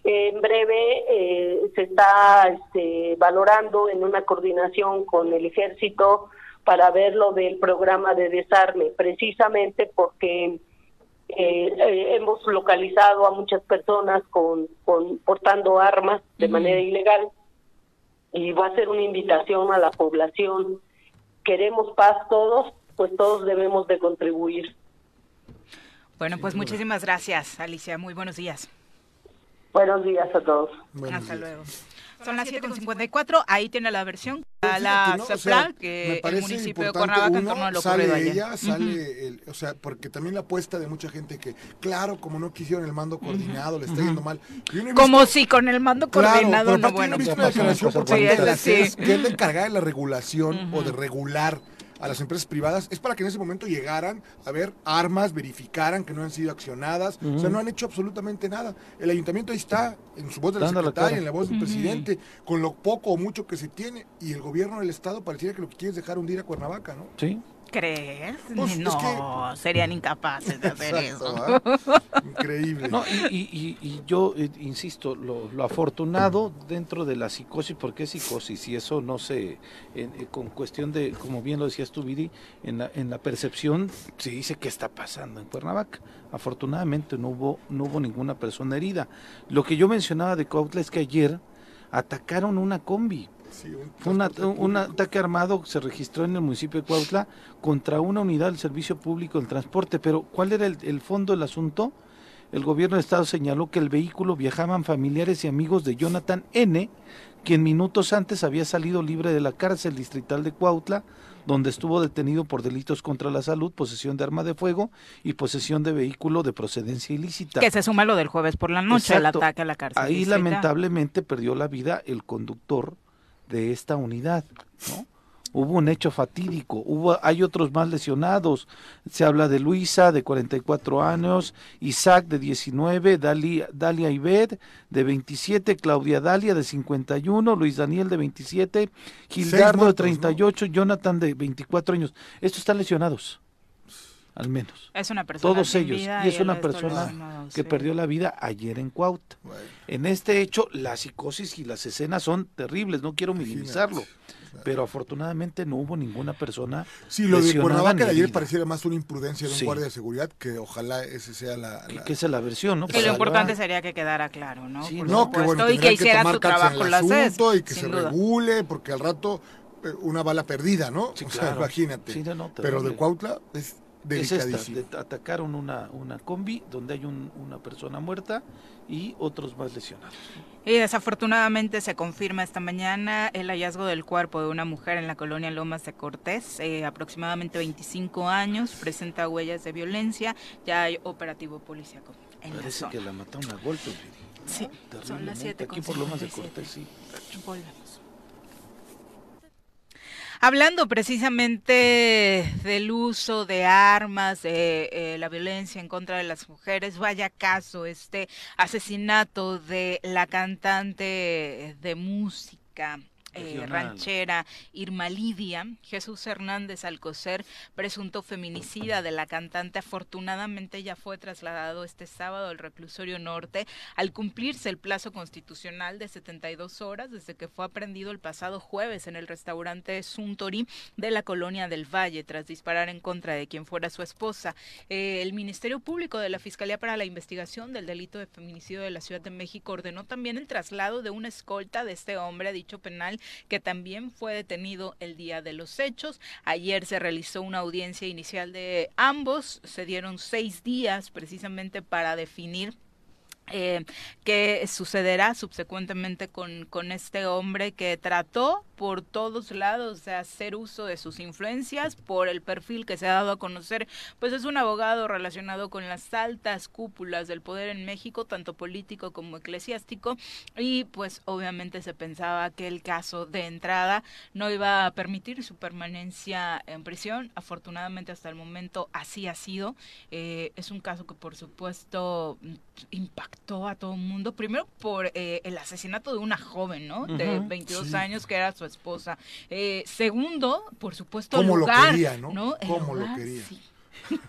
En breve eh, se está este, valorando en una coordinación con el ejército para ver lo del programa de desarme, precisamente porque eh, eh, hemos localizado a muchas personas con, con portando armas de manera ilegal y va a ser una invitación a la población queremos paz todos, pues todos debemos de contribuir. Bueno, pues muchísimas gracias, Alicia. Muy buenos días. Buenos días a todos. Hasta luego. Son las 7.54, ahí tiene la versión a la no, que el municipio de Cuernavaca en torno a lo sale ella, sale el, o sea, porque también la apuesta de mucha gente que, claro, como no quisieron el mando coordinado, le está yendo mal. como si con el mando coordinado no, bueno. He visto una declaración por parte de la CES, que es la encargada de la regulación o de regular a las empresas privadas, es para que en ese momento llegaran a ver armas, verificaran que no han sido accionadas, o sea, no han hecho absolutamente nada. El ayuntamiento ahí está, en su voz de la secretaria, en la voz del presidente, con lo poco o mucho que se tiene, y el gobierno del estado pareciera que lo que quiere es dejar hundir a Cuernavaca, ¿no? Sí, ¿Crees? Pues, es no, que- serían incapaces de hacer Exacto, eso. Increíble. No, y, y- y- y yo eh, insisto, lo, lo afortunado dentro de la psicosis, porque es psicosis y eso no se, en- eh, con cuestión de, como bien lo decías tú, Viri, en la, en la percepción se dice qué está pasando en Cuernavaca. Afortunadamente no hubo, no hubo ninguna persona herida. Lo que yo mencionaba de Cuautla es que ayer atacaron una combi. Sí, un una- ataque armado que se registró en el municipio de Cuautla contra una unidad del servicio público del transporte. Pero, ¿cuál era el, el fondo del asunto? El gobierno de Estado señaló que el vehículo viajaban familiares y amigos de Jonathan N., quien minutos antes había salido libre de la cárcel distrital de Cuautla, donde estuvo detenido por delitos contra la salud, posesión de arma de fuego y posesión de vehículo de procedencia ilícita. Que se suma lo del jueves por la noche, el Exacto. ataque a la cárcel. Ahí distrital. lamentablemente perdió la vida el conductor de esta unidad, ¿no? Hubo un hecho fatídico, hubo, hay otros más lesionados. Se habla de Luisa, de 44 años, Isaac, de 19, Dalia, Dalia Ibed, de 27, Claudia Dalia, de 51, Luis Daniel, de 27, Gildardo, de muertos, ¿no? 38, Jonathan, de 24 años. Estos están lesionados, al menos. Es una persona Todos ellos. Y es una persona que sí. perdió la vida ayer en Cuautla. Bueno, En este hecho, la psicosis y las escenas son terribles, no quiero minimizarlo, pero afortunadamente no hubo ninguna persona. Sí, lo de lesionada Cuernavaca ni de ayer pareciera más una imprudencia de un Sí. guardia de seguridad, que ojalá ese sea la... que, la- que esa es la versión, ¿no? Que lo importante sería que quedara claro, ¿no? Sí, No, que bueno, y que tendrán hiciera tomar su trabajo el la CES, asunto y que se duda. regule, porque al rato eh, una bala perdida, ¿no? Sí, o sea, claro. imagínate. Sí, no, no, Pero de. Cuautla es Es esta, de- atacaron una, una combi donde hay un- una persona muerta y otros más lesionados. Y desafortunadamente se confirma esta mañana el hallazgo del cuerpo de una mujer en la colonia Lomas de Cortés, eh, aproximadamente 25 años, presenta huellas de violencia, ya hay operativo policíaco en la Parece zona. que la mataron a golpes. Sí, son las Terriblemente. 7 Aquí por Lomas de Cortés, sí. Volvemos. Hablando precisamente del uso de armas, de eh, la violencia en contra de las mujeres, vaya caso este asesinato de la cantante de música. Eh, ranchera Irma Lidia, Jesús Hernández Alcocer, presunto feminicida de la cantante, afortunadamente ya fue trasladado este sábado al reclusorio norte. Al cumplirse el plazo constitucional de 72 horas desde que fue aprendido el pasado jueves en el restaurante Suntory de la colonia del Valle tras disparar en contra de quien fuera su esposa. Eh, el Ministerio Público de la Fiscalía para la Investigación del Delito de Feminicidio de la Ciudad de México ordenó también el traslado de una escolta de este hombre a dicho penal que también fue detenido el día de los hechos. Ayer se realizó una audiencia inicial de ambos, se dieron seis días precisamente para definir eh, qué sucederá subsecuentemente con, con este hombre que trató por todos lados de hacer uso de sus influencias por el perfil que se ha dado a conocer. Pues es un abogado relacionado con las altas cúpulas del poder en México tanto político como eclesiástico y pues obviamente se pensaba que el caso de entrada no iba a permitir su permanencia en prisión. Afortunadamente hasta el momento así ha sido. Eh, es un caso que por supuesto impactó a todo el mundo, primero por eh, el asesinato de una joven, ¿no? De Ujú, 22 sí. años que era su esposa. Eh, segundo, por supuesto, Cómo el lo lugar, quería, ¿no? El Cómo lo lugar, quería. sí.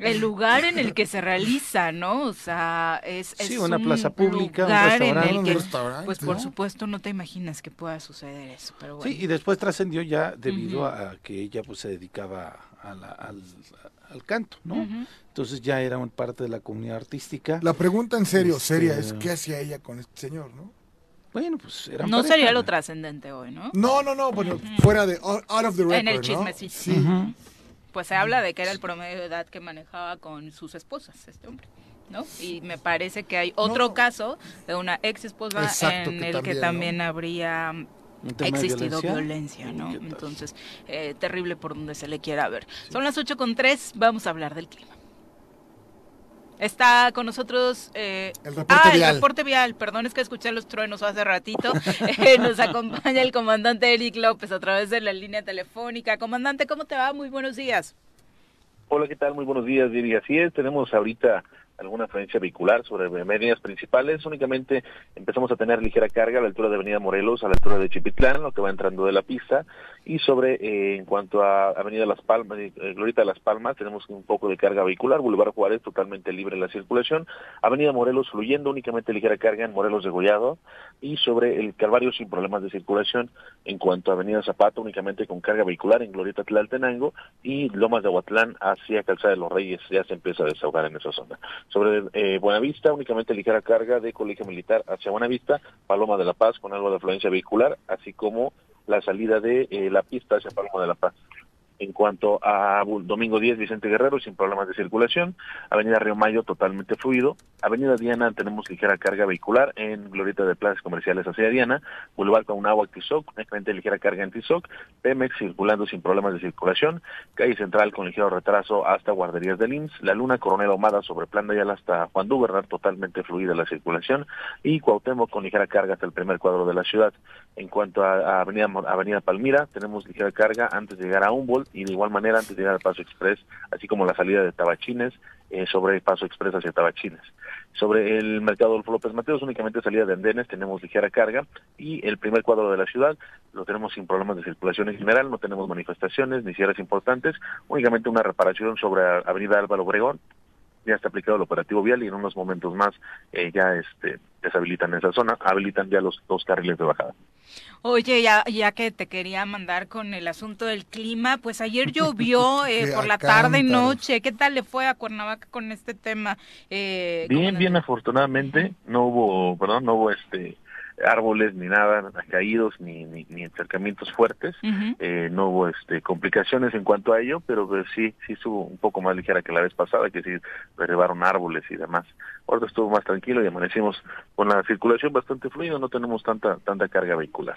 el lugar en el que se realiza, ¿no? O sea, es, Sí, una un plaza pública, un en restaurante. el Un restaurante, pues por supuesto no te imaginas que pueda suceder eso, pero bueno. Sí, y después trascendió ya debido a que ella pues se dedicaba a la- al, al canto, ¿no? Entonces ya era un parte de la comunidad artística. La pregunta en serio, Este- seria, es ¿qué hacía ella con este señor, no? Bueno, pues eran No pareja, sería lo ¿no? trascendente hoy, ¿no? No, no, no, bueno, fuera de, out out of the record, En el ¿no? chismecito. Sí. Ujú. Pues se habla de que era el promedio de edad que manejaba con sus esposas, este hombre. ¿no? Y me parece que hay otro No. caso de una ex esposa Exacto, en que el que también, habría existido violencia. violencia, ¿no? Entonces, eh, terrible por donde se le quiera ver. Son las 8 con 3, vamos a hablar del clima. Está con nosotros eh, el reporte ah, vial. el reporte vial. Perdón, es que escuché los truenos hace ratito. Eh, nos acompaña el comandante Eric López a través de la línea telefónica. Comandante, ¿cómo te va? Muy buenos días. Hola, ¿qué tal? Muy buenos días, Vivi. Así es, tenemos ahorita alguna frecuencia vehicular sobre avenidas principales. Únicamente empezamos a tener ligera carga a la altura de Avenida Morelos, a la altura de Chipitlán, lo que va entrando de la pista. Y sobre, eh, en cuanto a Avenida Las Palmas, eh, Glorita de Las Palmas, tenemos un poco de carga vehicular. Boulevard Juárez totalmente libre la circulación. Avenida Morelos fluyendo, únicamente ligera carga en Morelos de Gollado. Y sobre el Calvario sin problemas de circulación. En cuanto a Avenida Zapata, únicamente con carga vehicular en Glorieta Tlaltenango. Y Lomas de Aguatlán hacia Calzada de los Reyes ya se empieza a desahogar en esa zona. Sobre eh, Buenavista, únicamente ligera carga de Colegio Militar hacia Buenavista, Paloma de la Paz con algo de afluencia vehicular, así como la salida de eh, la pista hacia Paloma de la Paz. En cuanto a Domingo 10, Vicente Guerrero, sin problemas de circulación. Avenida Río Mayo, totalmente fluido. Avenida Diana, tenemos ligera carga vehicular en Glorieta de Plazas Comerciales hacia Diana. Boulevard con agua Tizoc, únicamente ligera carga en. Pemex circulando sin problemas de circulación. Calle Central con ligero retraso hasta Guarderías del IMSS. La Luna Coronel Omada sobre Plan de Ayala hasta Juan Dubernard, totalmente fluida la circulación. Y Cuauhtémoc con ligera carga hasta el primer cuadro de la ciudad. En cuanto a, Avenida, Avenida Palmira, tenemos ligera carga antes de llegar a Humboldt y de igual manera antes de llegar al Paso Express, así como la salida de Tabachines eh, sobre el Paso Express hacia Tabachines. Sobre el mercado Adolfo López Mateos, únicamente salida de Andenes, tenemos ligera carga y el primer cuadro de la ciudad lo tenemos sin problemas de circulación en general, no tenemos manifestaciones ni cierres importantes, únicamente una reparación sobre Avenida Álvaro Obregón, ya está aplicado el operativo vial y en unos momentos más eh, ya este deshabilitan esa zona, habilitan ya los dos carriles de bajada. Oye, ya, ya que te quería mandar con el asunto del clima, pues ayer llovió eh, por la tarde y noche. ¿Qué tal le fue a Cuernavaca con este tema? Eh, bien, bien, afortunadamente no hubo, perdón, no hubo este árboles ni nada caídos ni, ni, ni acercamientos fuertes. Eh, no hubo este complicaciones en cuanto a ello pero pues, sí sí estuvo un poco más ligera que la vez pasada que sí derribaron árboles y demás. Ahora estuvo más tranquilo y amanecimos con la circulación bastante fluida no tenemos tanta tanta carga vehicular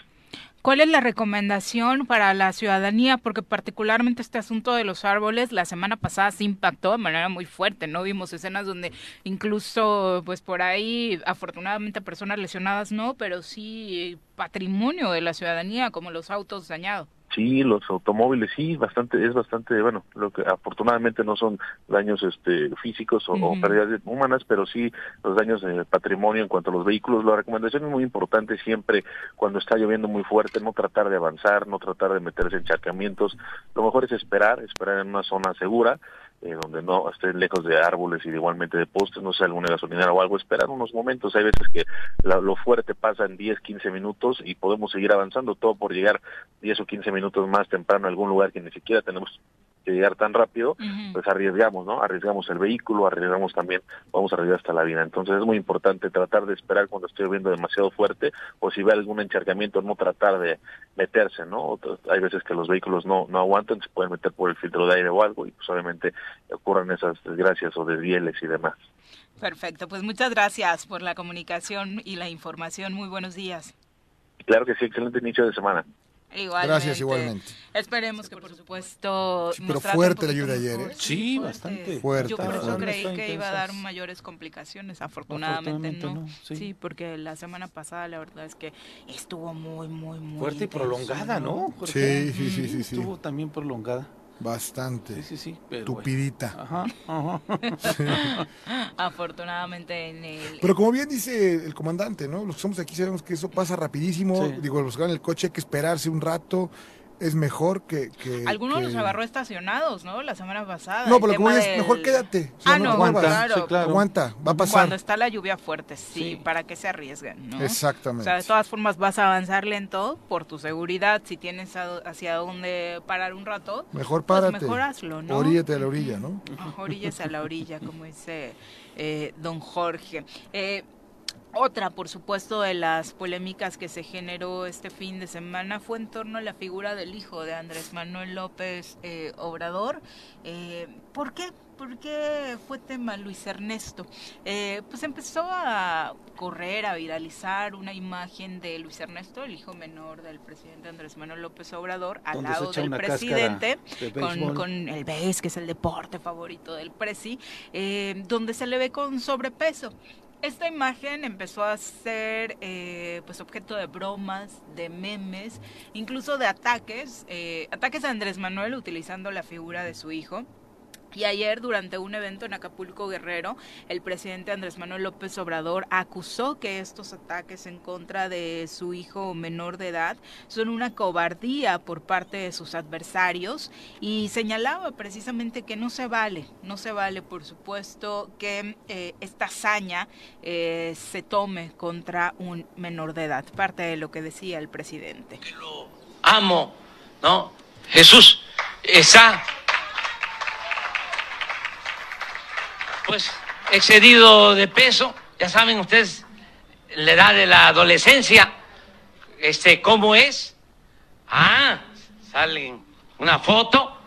¿Cuál es la recomendación para la ciudadanía? Porque particularmente este asunto de los árboles, la semana pasada se impactó de manera muy fuerte, ¿no? Vimos escenas donde incluso, pues por ahí, afortunadamente personas lesionadas no, pero sí patrimonio de la ciudadanía, como los autos dañados. Sí, los automóviles sí, bastante es bastante bueno, lo que afortunadamente no son daños este físicos o, pérdidas humanas, pero sí los daños de patrimonio en cuanto a los vehículos. La recomendación es muy importante siempre cuando está lloviendo muy fuerte, no tratar de avanzar, no tratar de meterse en charcamientos. Lo mejor es esperar, esperar en una zona segura eh, donde no estén lejos de árboles y de igualmente de postes, no sé, alguna gasolinera o algo, esperar unos momentos. Hay veces que lo fuerte pasa en 10, 15 minutos y podemos seguir avanzando, todo por llegar 10 o 15 minutos más temprano a algún lugar que ni siquiera tenemos que llegar tan rápido, pues arriesgamos, ¿no? Arriesgamos el vehículo, arriesgamos también, vamos a arriesgar hasta la vida. Entonces es muy importante tratar de esperar cuando esté lloviendo demasiado fuerte o si ve algún encharcamiento, no tratar de meterse, ¿no? Hay veces que los vehículos no, no aguantan, se pueden meter por el filtro de aire o algo y pues obviamente ocurran esas desgracias o desvieles y demás. Perfecto, pues muchas gracias por la comunicación y la información. Muy buenos días. Claro que sí, excelente inicio de semana. Gracias igualmente. Esperemos que por supuesto... pero fuerte la lluvia ayer, ¿eh? Sí, bastante. Fuerte. Yo por eso creí que iba a dar mayores complicaciones, afortunadamente, no. Sí. porque la semana pasada la verdad es que estuvo muy, muy, muy... Fuerte y prolongada, ¿no? Sí, sí, sí, sí, sí. Estuvo también prolongada. Bastante. Sí, sí, sí. Tupidita. Ajá, ajá. Afortunadamente en el... Pero como bien dice el comandante, ¿no? Los que somos aquí sabemos que eso pasa rapidísimo. Digo, los que van en el coche hay que esperarse un rato es mejor que... que Algunos los agarró estacionados, ¿no? La semana pasada. No, pero como es, mejor quédate. ah, no, aguanta, claro. Aguanta, va a pasar. Cuando está la lluvia fuerte, sí, para que se arriesguen, ¿no? Exactamente. O sea, de todas formas vas a avanzar lento por tu seguridad. Si tienes hacia dónde parar un rato, mejor pues párate. Pues mejor hazlo, ¿no? Oríllate a la orilla, ¿no? Oríllese a la orilla, como dice eh, don Jorge. Eh, Otra, por supuesto, de las polémicas que se generó este fin de semana fue en torno a la figura del hijo de Andrés Manuel López eh, Obrador. Eh, ¿Por qué? ¿Por qué fue tema Luis Ernesto? Eh, pues empezó a correr, a viralizar una imagen de Luis Ernesto, el hijo menor del presidente Andrés Manuel López Obrador, al lado del presidente, con, con, el BES, que es el deporte favorito del presi, donde se le ve con sobrepeso. Esta imagen empezó a ser eh, pues objeto de bromas, de memes, incluso de ataques, eh, ataques a Andrés Manuel utilizando la figura de su hijo. Y ayer, durante un evento en Acapulco Guerrero, el presidente Andrés Manuel López Obrador acusó que estos ataques en contra de su hijo menor de edad son una cobardía por parte de sus adversarios y señalaba precisamente que no se vale, no se vale, por supuesto, que eh, esta hazaña eh, se tome contra un menor de edad, parte de lo que decía el presidente. Que lo amo, ¿no? Jesús está pues excedido de peso, ya saben ustedes la edad de la adolescencia, este, ¿cómo es? Ah, salen una foto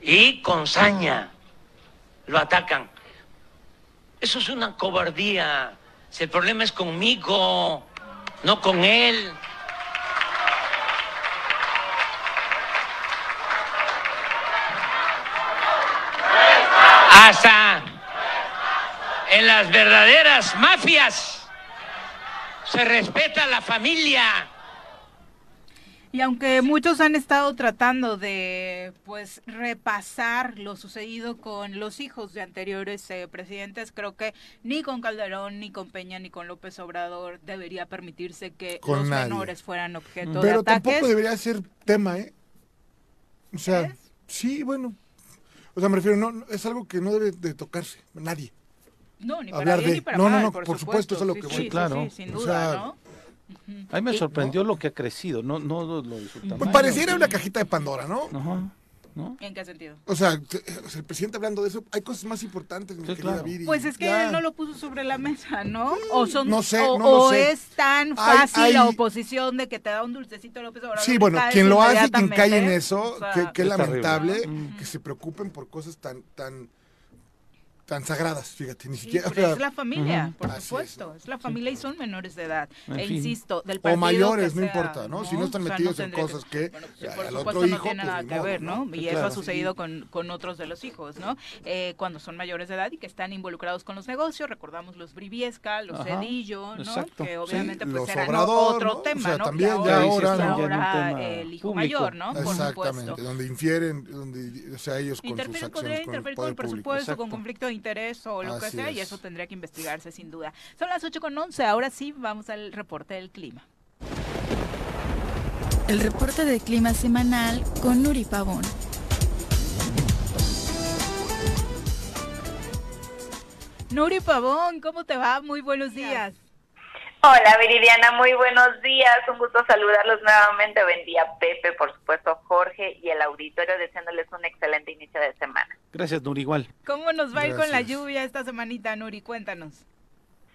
y con saña lo atacan. Eso es una cobardía. Si el problema es conmigo, no con él. Hasta en las verdaderas mafias se respeta la familia. Y aunque muchos han estado tratando de pues repasar lo sucedido con los hijos de anteriores eh, presidentes, creo que ni con Calderón, ni con Peña, ni con López Obrador debería permitirse que los menores fueran objeto de ataques. Pero tampoco debería ser tema, ¿eh? O sea, sí, bueno. O sea, me refiero, no, es algo que no debe de tocarse, nadie. No, ni para bien, ni para no, no, no, por, supuesto, eso es lo que voy. Sí, claro. sin duda, ¿no? A mí me sorprendió lo que ha crecido, no, no lo disfrutamos. Pues pareciera una cajita de Pandora, ¿no? Ajá. ¿No? ¿En qué sentido? O sea, el presidente hablando de eso, hay cosas más importantes, mi querida Viri. Pues es que él no lo puso sobre la mesa, ¿no? O son, no sé, o, no o es tan fácil la oposición de que te da un dulcecito López Obrador. Sí, bueno, quien lo hace, quien cae en eso, o que, lamentable que se preocupen por cosas tan, tan tan sagradas, fíjate, ni siquiera. es la familia, por supuesto, es. la familia y son menores de edad. e insisto, del partido O mayores, no importa, ¿no? Si no están metidos en cosas que, pues, por supuesto, no tiene nada pues, que ver, ¿no? Y eso ha sucedido con, con otros de los hijos, ¿no? Eh, cuando son mayores de edad y que están involucrados con los negocios, recordamos los Briviesca, los Cedillo, ¿no? Que obviamente pues eran otro tema, ¿no? También ya ahora, el hijo mayor, ¿no? Por Exactamente, donde infieren, donde, o sea, ellos con sus acciones el con el presupuesto, con conflicto de interés o lo que sea, y eso tendría que investigarse sin duda. Son las 8 con 11, ahora sí vamos al reporte del clima. El reporte del clima semanal con Nuri Pavón. Nuri Pavón, ¿cómo te va? Muy buenos días. Hola Viridiana, muy buenos días. Un gusto saludarlos nuevamente. Buen día Pepe, por supuesto Jorge y el auditorio deseándoles un excelente inicio de semana. Gracias Nuri, igual. ¿Cómo nos va a ir con la lluvia esta semanita Nuri? Cuéntanos.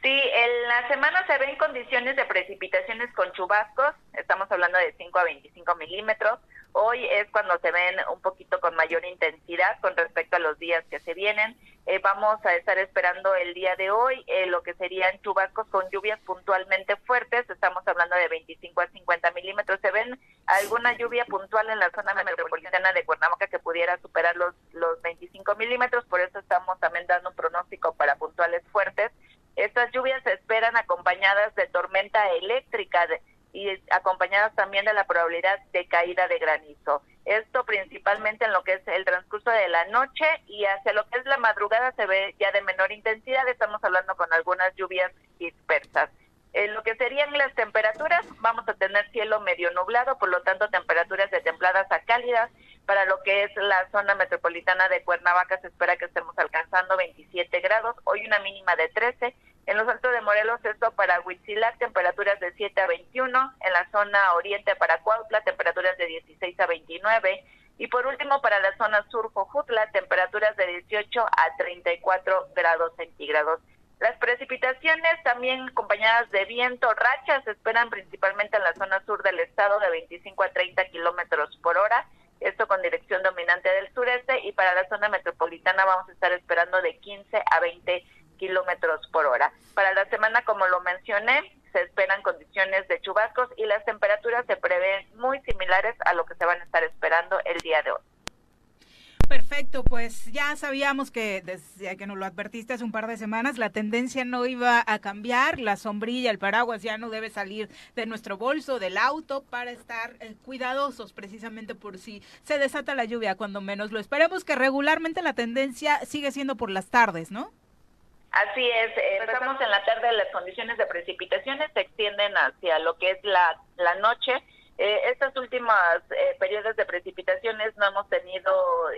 Sí, en la semana se ven condiciones de precipitaciones con chubascos, estamos hablando de 5 a 25 milímetros. Hoy es cuando se ven un poquito con mayor intensidad con respecto a los días que se vienen. Eh, vamos a estar esperando el día de hoy eh, lo que serían chubascos con lluvias puntualmente fuertes, estamos hablando de 25 a 50 milímetros. Se ven alguna lluvia puntual en la zona metropolitana de Cuernavaca que pudiera superar los, los 25 milímetros, por eso estamos también dando un pronóstico para puntuales fuertes estas lluvias se esperan acompañadas de tormenta eléctrica y acompañadas también de la probabilidad de caída de granizo. Esto principalmente en lo que es el transcurso de la noche y hacia lo que es la madrugada se ve ya de menor intensidad, estamos hablando con algunas lluvias dispersas. En lo que serían las temperaturas, vamos a tener cielo medio nublado, por lo tanto temperaturas de templadas a cálidas. Para lo que es la zona metropolitana de Cuernavaca se espera que estemos alcanzando 27 grados, hoy una mínima de 13. En los altos de Morelos esto para Huitzilac temperaturas de 7 a 21, en la zona oriente para Cuautla temperaturas de 16 a 29 y por último para la zona sur Jojutla temperaturas de 18 a 34 grados centígrados. Las precipitaciones también acompañadas de viento, rachas, se esperan principalmente en la zona sur del estado de 25 a 30 kilómetros por hora, esto con dirección dominante del sureste, y para la zona metropolitana vamos a estar esperando de 15 a 20 kilómetros por hora. Para la semana, como lo mencioné, se esperan condiciones de chubascos y las temperaturas se prevén muy similares a lo que se van a estar esperando el día de hoy. Perfecto, pues ya sabíamos que desde que nos lo advertiste hace un par de semanas, la tendencia no iba a cambiar, la sombrilla, el paraguas ya no debe salir de nuestro bolso, del auto, para estar eh, cuidadosos precisamente por si se desata la lluvia, cuando menos lo esperemos, que regularmente la tendencia sigue siendo por las tardes, ¿no? Así es, eh, empezamos en la tarde, las condiciones de precipitaciones se extienden hacia lo que es la, la noche. Eh, estas últimas eh, periodos de precipitaciones no hemos tenido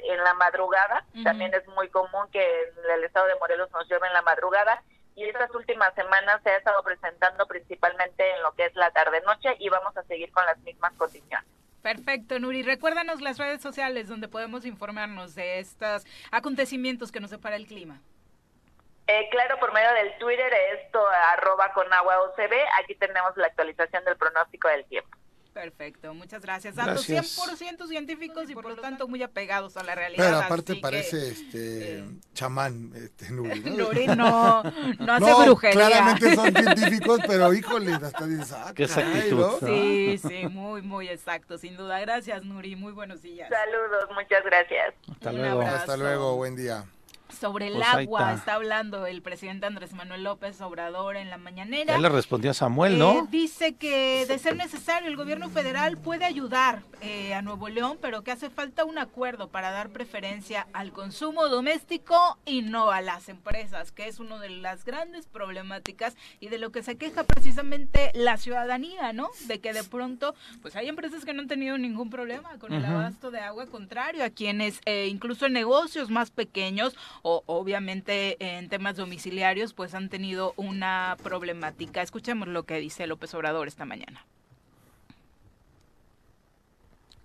en la madrugada, también es muy común que en el estado de Morelos nos llueve en la madrugada y estas últimas semanas se ha estado presentando principalmente en lo que es la tarde-noche y vamos a seguir con las mismas condiciones. Perfecto, Nuri. Recuérdanos las redes sociales donde podemos informarnos de estos acontecimientos que nos separa el clima. Eh, claro, por medio del Twitter, esto arroba con agua OCB, aquí tenemos la actualización del pronóstico del tiempo. Perfecto, muchas gracias. Datos 100% científicos y por lo tanto muy apegados a la realidad. Pero aparte parece este eh, chamán, este Nuri. ¿no? Nuri no, no hace brujería. Claramente son científicos, pero híjole, hasta dices, ah, Qué exactitud. Sí, sí, muy, muy exacto, sin duda. Gracias, Nuri, muy buenos días. Saludos, muchas gracias. Hasta luego. Hasta luego, buen día sobre el pues agua. Está. hablando el presidente Andrés Manuel López Obrador en la mañanera. Él le respondió a Samuel, ¿no? Eh, dice que de ser necesario el gobierno federal puede ayudar eh, a Nuevo León, pero que hace falta un acuerdo para dar preferencia al consumo doméstico y no a las empresas, que es una de las grandes problemáticas y de lo que se queja precisamente la ciudadanía, ¿no? De que de pronto, pues hay empresas que no han tenido ningún problema con el abasto de agua, contrario a quienes eh, incluso en negocios más pequeños o obviamente en temas domiciliarios pues han tenido una problemática. Escuchemos lo que dice López Obrador esta mañana.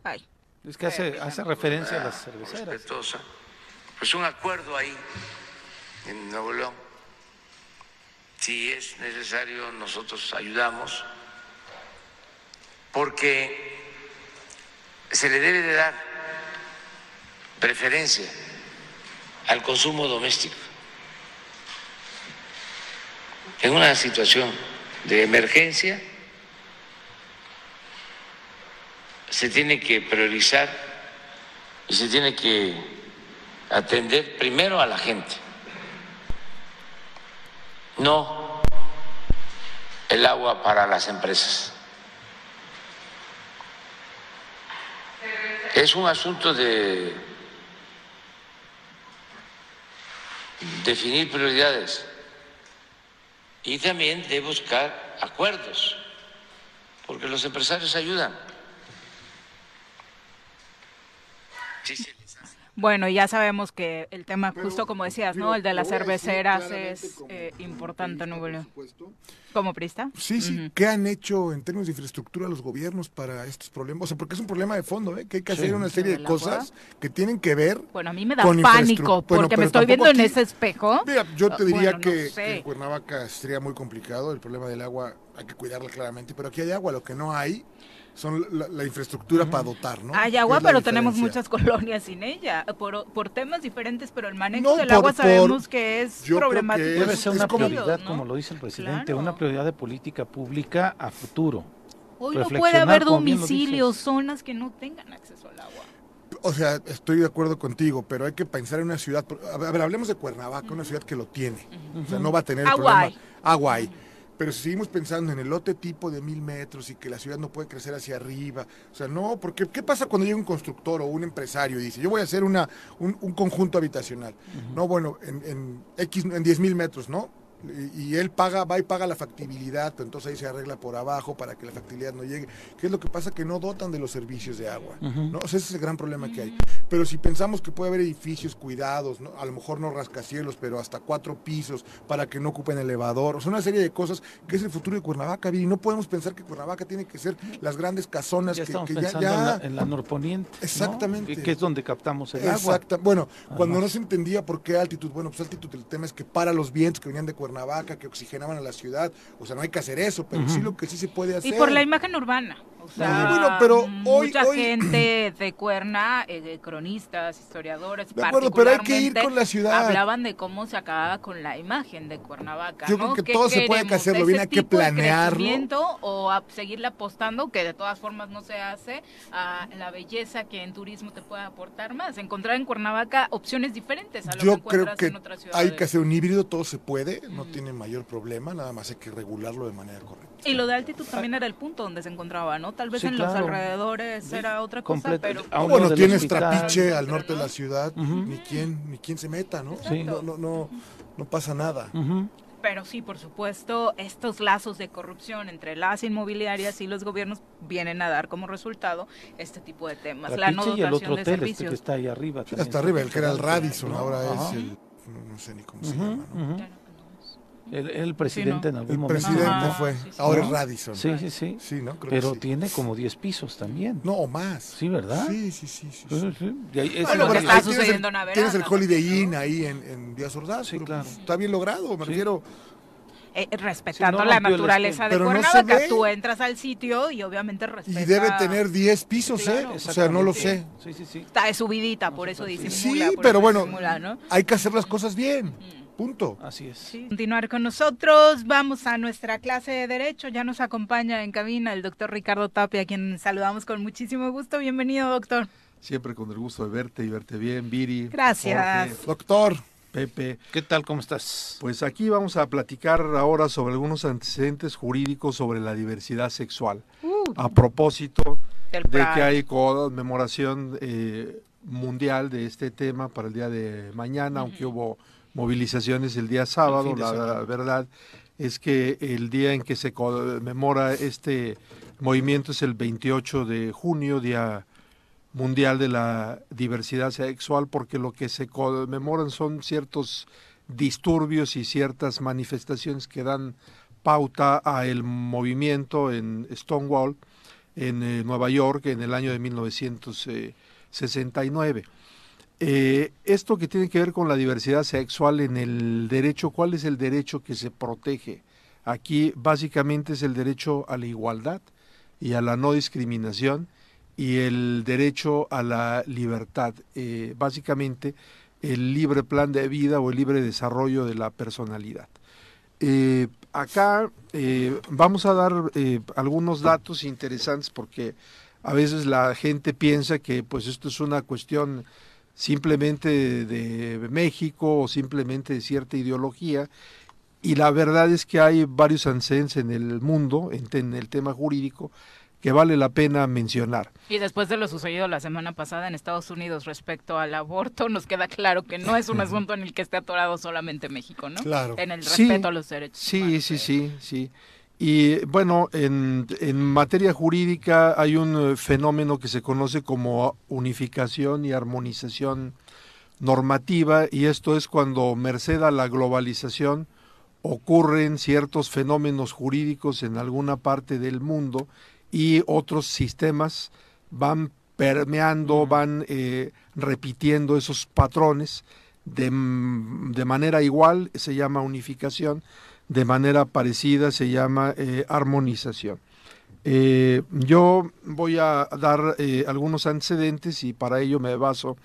Ay. Es que hace, hace referencia a las cerveceras. Pues un acuerdo ahí en Nuevo León. Si es necesario, nosotros ayudamos, porque se le debe de dar preferencia al consumo doméstico. En una situación de emergencia se tiene que priorizar y se tiene que atender primero a la gente, no el agua para las empresas. Es un asunto de definir prioridades y también de buscar acuerdos, porque los empresarios ayudan. Bueno, ya sabemos que el tema, justo como decías, ¿no? El de las cerveceras es eh, importante, ¿no? ¿Como prista? Sí, sí. ¿Qué han hecho en términos de infraestructura los gobiernos para estos problemas? O sea, porque es un problema de fondo, ¿eh? Que hay que hacer una serie de cosas que tienen que ver. Bueno, a mí me da pánico porque me estoy viendo en ese espejo. Mira, yo te diría que, que, en Cuernavaca sería muy complicado. El problema del agua hay que cuidarla claramente, pero aquí hay agua. Lo que no hay son la, infraestructura para dotar, ¿no? Hay agua, pero tenemos muchas colonias sin ella, por, por temas diferentes, pero el manejo del agua sabemos que es problemático. Debe ser una prioridad, como lo dice el presidente, una prioridad de política pública a futuro. Hoy no puede haber domicilios, zonas que no tengan acceso al agua. O sea, estoy de acuerdo contigo, pero hay que pensar en una ciudad. A ver, hablemos de Cuernavaca, una ciudad que lo tiene. O sea, no va a tener el problema. Agua pero si seguimos pensando en el lote tipo de mil metros y que la ciudad no puede crecer hacia arriba, o sea, no, porque ¿qué pasa cuando llega un constructor o un empresario y dice, yo voy a hacer una, un, conjunto habitacional? No, bueno, en, en X, en 10 mil metros, ¿no? Y él paga, va y paga la factibilidad, pero entonces ahí se arregla por abajo para que la factibilidad no llegue. ¿Qué es lo que pasa? Que no dotan de los servicios de agua. ¿no? ese es el gran problema que hay. Pero si pensamos que puede haber edificios cuidados, ¿no? a lo mejor no rascacielos, pero hasta cuatro pisos para que no ocupen elevador, o sea, una serie de cosas que es el futuro de Cuernavaca, y no podemos pensar que Cuernavaca tiene que ser las grandes casonas ya que, estamos ya, En, la, en la norponiente. Exactamente. Que, es donde captamos el agua. Bueno, cuando no se entendía por qué altitud, bueno, pues altitud, el tema es que para los vientos que venían de Cuernavaca, Cuernavaca que oxigenaban a la ciudad. O sea, no hay que hacer eso, pero sí lo que sí se puede hacer. Y por la imagen urbana. O sea, bueno, pero hoy, mucha hoy- gente de Cuerna, eh, cronistas, historiadores, De acuerdo, pero hay que ir con la ciudad. Hablaban de cómo se acababa con la imagen de Cuernavaca. Yo ¿no? creo que ¿Qué todo se puede hacerlo ¿Ese bien, hay que de planearlo. o a seguirle apostando, que de todas formas no se hace, a la belleza que en turismo te puede aportar más? Encontrar en Cuernavaca opciones diferentes a lo que Yo creo encuentras que en otras ciudades. hay que hacer un híbrido, todo se puede, no tiene mayor problema, nada más hay que regularlo de manera correcta. Y lo de altitud también era el punto donde se encontraba, ¿no? Tal vez Sí, en los alrededores era otra cosa, Completo. pero... A uno bueno, tienes hospital. trapiche al norte de la ciudad, ni quien ni quien se meta, ¿no? Sí. No, no, no, no pasa nada. Pero sí, por supuesto, estos lazos de corrupción entre las inmobiliarias y los gobiernos vienen a dar como resultado este tipo de temas. La no y el dotación otro de hotel este servicios. que está ahí arriba. también Hasta está arriba, el que era el Radisson, ¿no? ahora Ajá. es el, no, sé ni cómo se llama, ¿no? El, el presidente en algún El momento. presidente ¿no? fue, ahora es Radisson. Sí, sí, sí. Sí, ¿no? Creo que Pero sí. tiene como 10 pisos también. No, o más. Sí, ¿verdad? Sí, sí, sí. sí, Sí, sí. Y ahí- Bueno, pero está ahí tienes sucediendo el, tienes el Holiday Inn ahí en, en Díaz Ordaz. Sí, claro. pues, está bien logrado, me refiero. Eh, respetando Sí, no la el naturaleza de Pero no Cuernavaca, ve. tú entras al sitio y obviamente Y respeta... debe tener 10 pisos, Claro. ¿eh? O sea, no lo sé. Sí, sí, sí. Está de subidita, por eso disimula. Sí, pero bueno, ¿no? hay que hacer las cosas bien. Punto. Así es. Continuar con nosotros, vamos a nuestra clase de Derecho. Ya nos acompaña en cabina el doctor Ricardo Tapia, a quien saludamos con muchísimo gusto. Bienvenido, doctor. Siempre con el gusto de verte y verte bien, Viri. Gracias. Jorge, Doctor. Pepe. ¿Qué tal? ¿Cómo estás? Pues aquí vamos a platicar ahora sobre algunos antecedentes jurídicos sobre la diversidad sexual. A propósito de que hay conmemoración eh, mundial de este tema para el día de mañana, aunque hubo movilizaciones el día sábado, la semana. verdad es que el día en que se conmemora este movimiento es el 28 de junio, día mundial de la diversidad sexual, porque lo que se conmemoran son ciertos disturbios y ciertas manifestaciones que dan pauta a el movimiento en Stonewall, en eh, Nueva York, en el año de 1969. Eh, esto que tiene que ver con la diversidad sexual en el derecho, ¿cuál es el derecho que se protege? Aquí básicamente es el derecho a la igualdad y a la no discriminación y el derecho a la libertad, eh, básicamente el libre plan de vida o el libre desarrollo de la personalidad. Eh, acá vamos a dar algunos datos interesantes porque a veces la gente piensa que pues esto es una cuestión simplemente de, de México o simplemente de cierta ideología y la verdad es que hay varios antecedentes en el mundo, en, en el tema jurídico, que vale la pena mencionar. Y después de lo sucedido la semana pasada en Estados Unidos respecto al aborto, nos queda claro que no es un asunto en el que esté atorado solamente México, ¿no? Claro. En el Sí, respeto a los derechos. Sí, sí, sí, sí. Y bueno, en, en materia jurídica hay un eh, fenómeno que se conoce como unificación y armonización normativa y esto es cuando merced a la globalización ocurren ciertos fenómenos jurídicos en alguna parte del mundo y otros sistemas van permeando, van eh, repitiendo esos patrones de, de manera igual, se llama unificación, de manera parecida se llama eh, armonización. Eh, yo voy a dar eh, algunos antecedentes y para ello me baso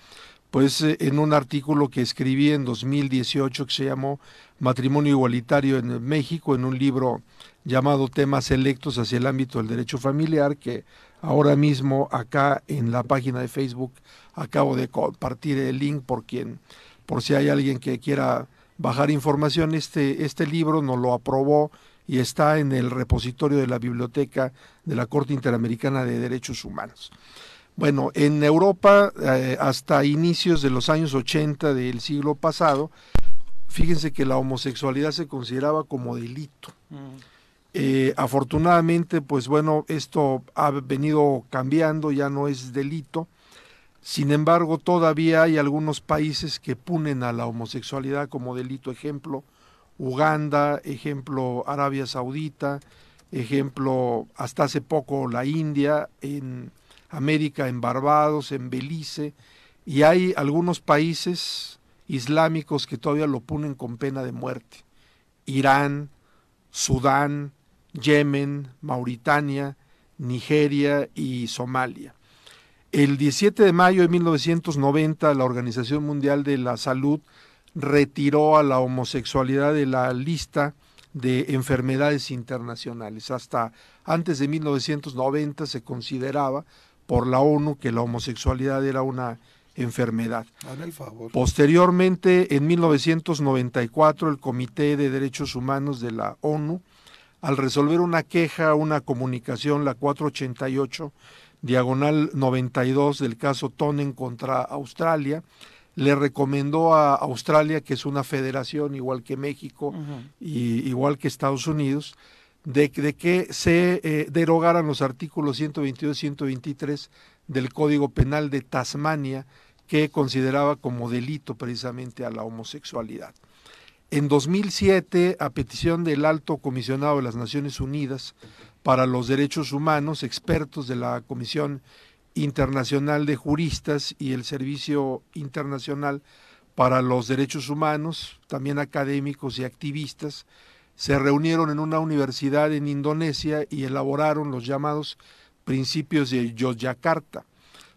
pues en un artículo que escribí en 2018 que se llamó Matrimonio Igualitario en México, en un libro llamado Temas Electos hacia el ámbito del derecho familiar, que ahora mismo acá en la página de Facebook acabo de compartir el link por quien, por si hay alguien que quiera bajar información, este, este libro nos lo aprobó y está en el repositorio de la biblioteca de la Corte Interamericana de Derechos Humanos. Bueno, en Europa, eh, hasta inicios de los años 80 del siglo pasado, fíjense que la homosexualidad se consideraba como delito. Eh, afortunadamente, pues bueno, esto ha venido cambiando, ya no es delito. Sin embargo, todavía hay algunos países que punen a la homosexualidad como delito. Ejemplo, Uganda, ejemplo, Arabia Saudita, ejemplo, hasta hace poco la India, en América, en Barbados, en Belice, y hay algunos países islámicos que todavía lo ponen con pena de muerte. Irán, Sudán, Yemen, Mauritania, Nigeria y Somalia. El 17 de mayo de 1990 la Organización Mundial de la Salud retiró a la homosexualidad de la lista de enfermedades internacionales. Hasta antes de 1990 se consideraba por la ONU que la homosexualidad era una enfermedad. Posteriormente, en 1994, el Comité de Derechos Humanos de la ONU, al resolver una queja, una comunicación, la 488, diagonal 92 del caso Tonen contra Australia, le recomendó a Australia, que es una federación igual que México y igual que Estados Unidos, de, que se eh, derogaran los artículos 122 y 123 del Código Penal de Tasmania, que consideraba como delito precisamente a la homosexualidad. En 2007, a petición del alto comisionado de las Naciones Unidas para los Derechos Humanos, expertos de la Comisión Internacional de Juristas y el Servicio Internacional para los Derechos Humanos, también académicos y activistas, se reunieron en una universidad en Indonesia y elaboraron los llamados principios de Yogyakarta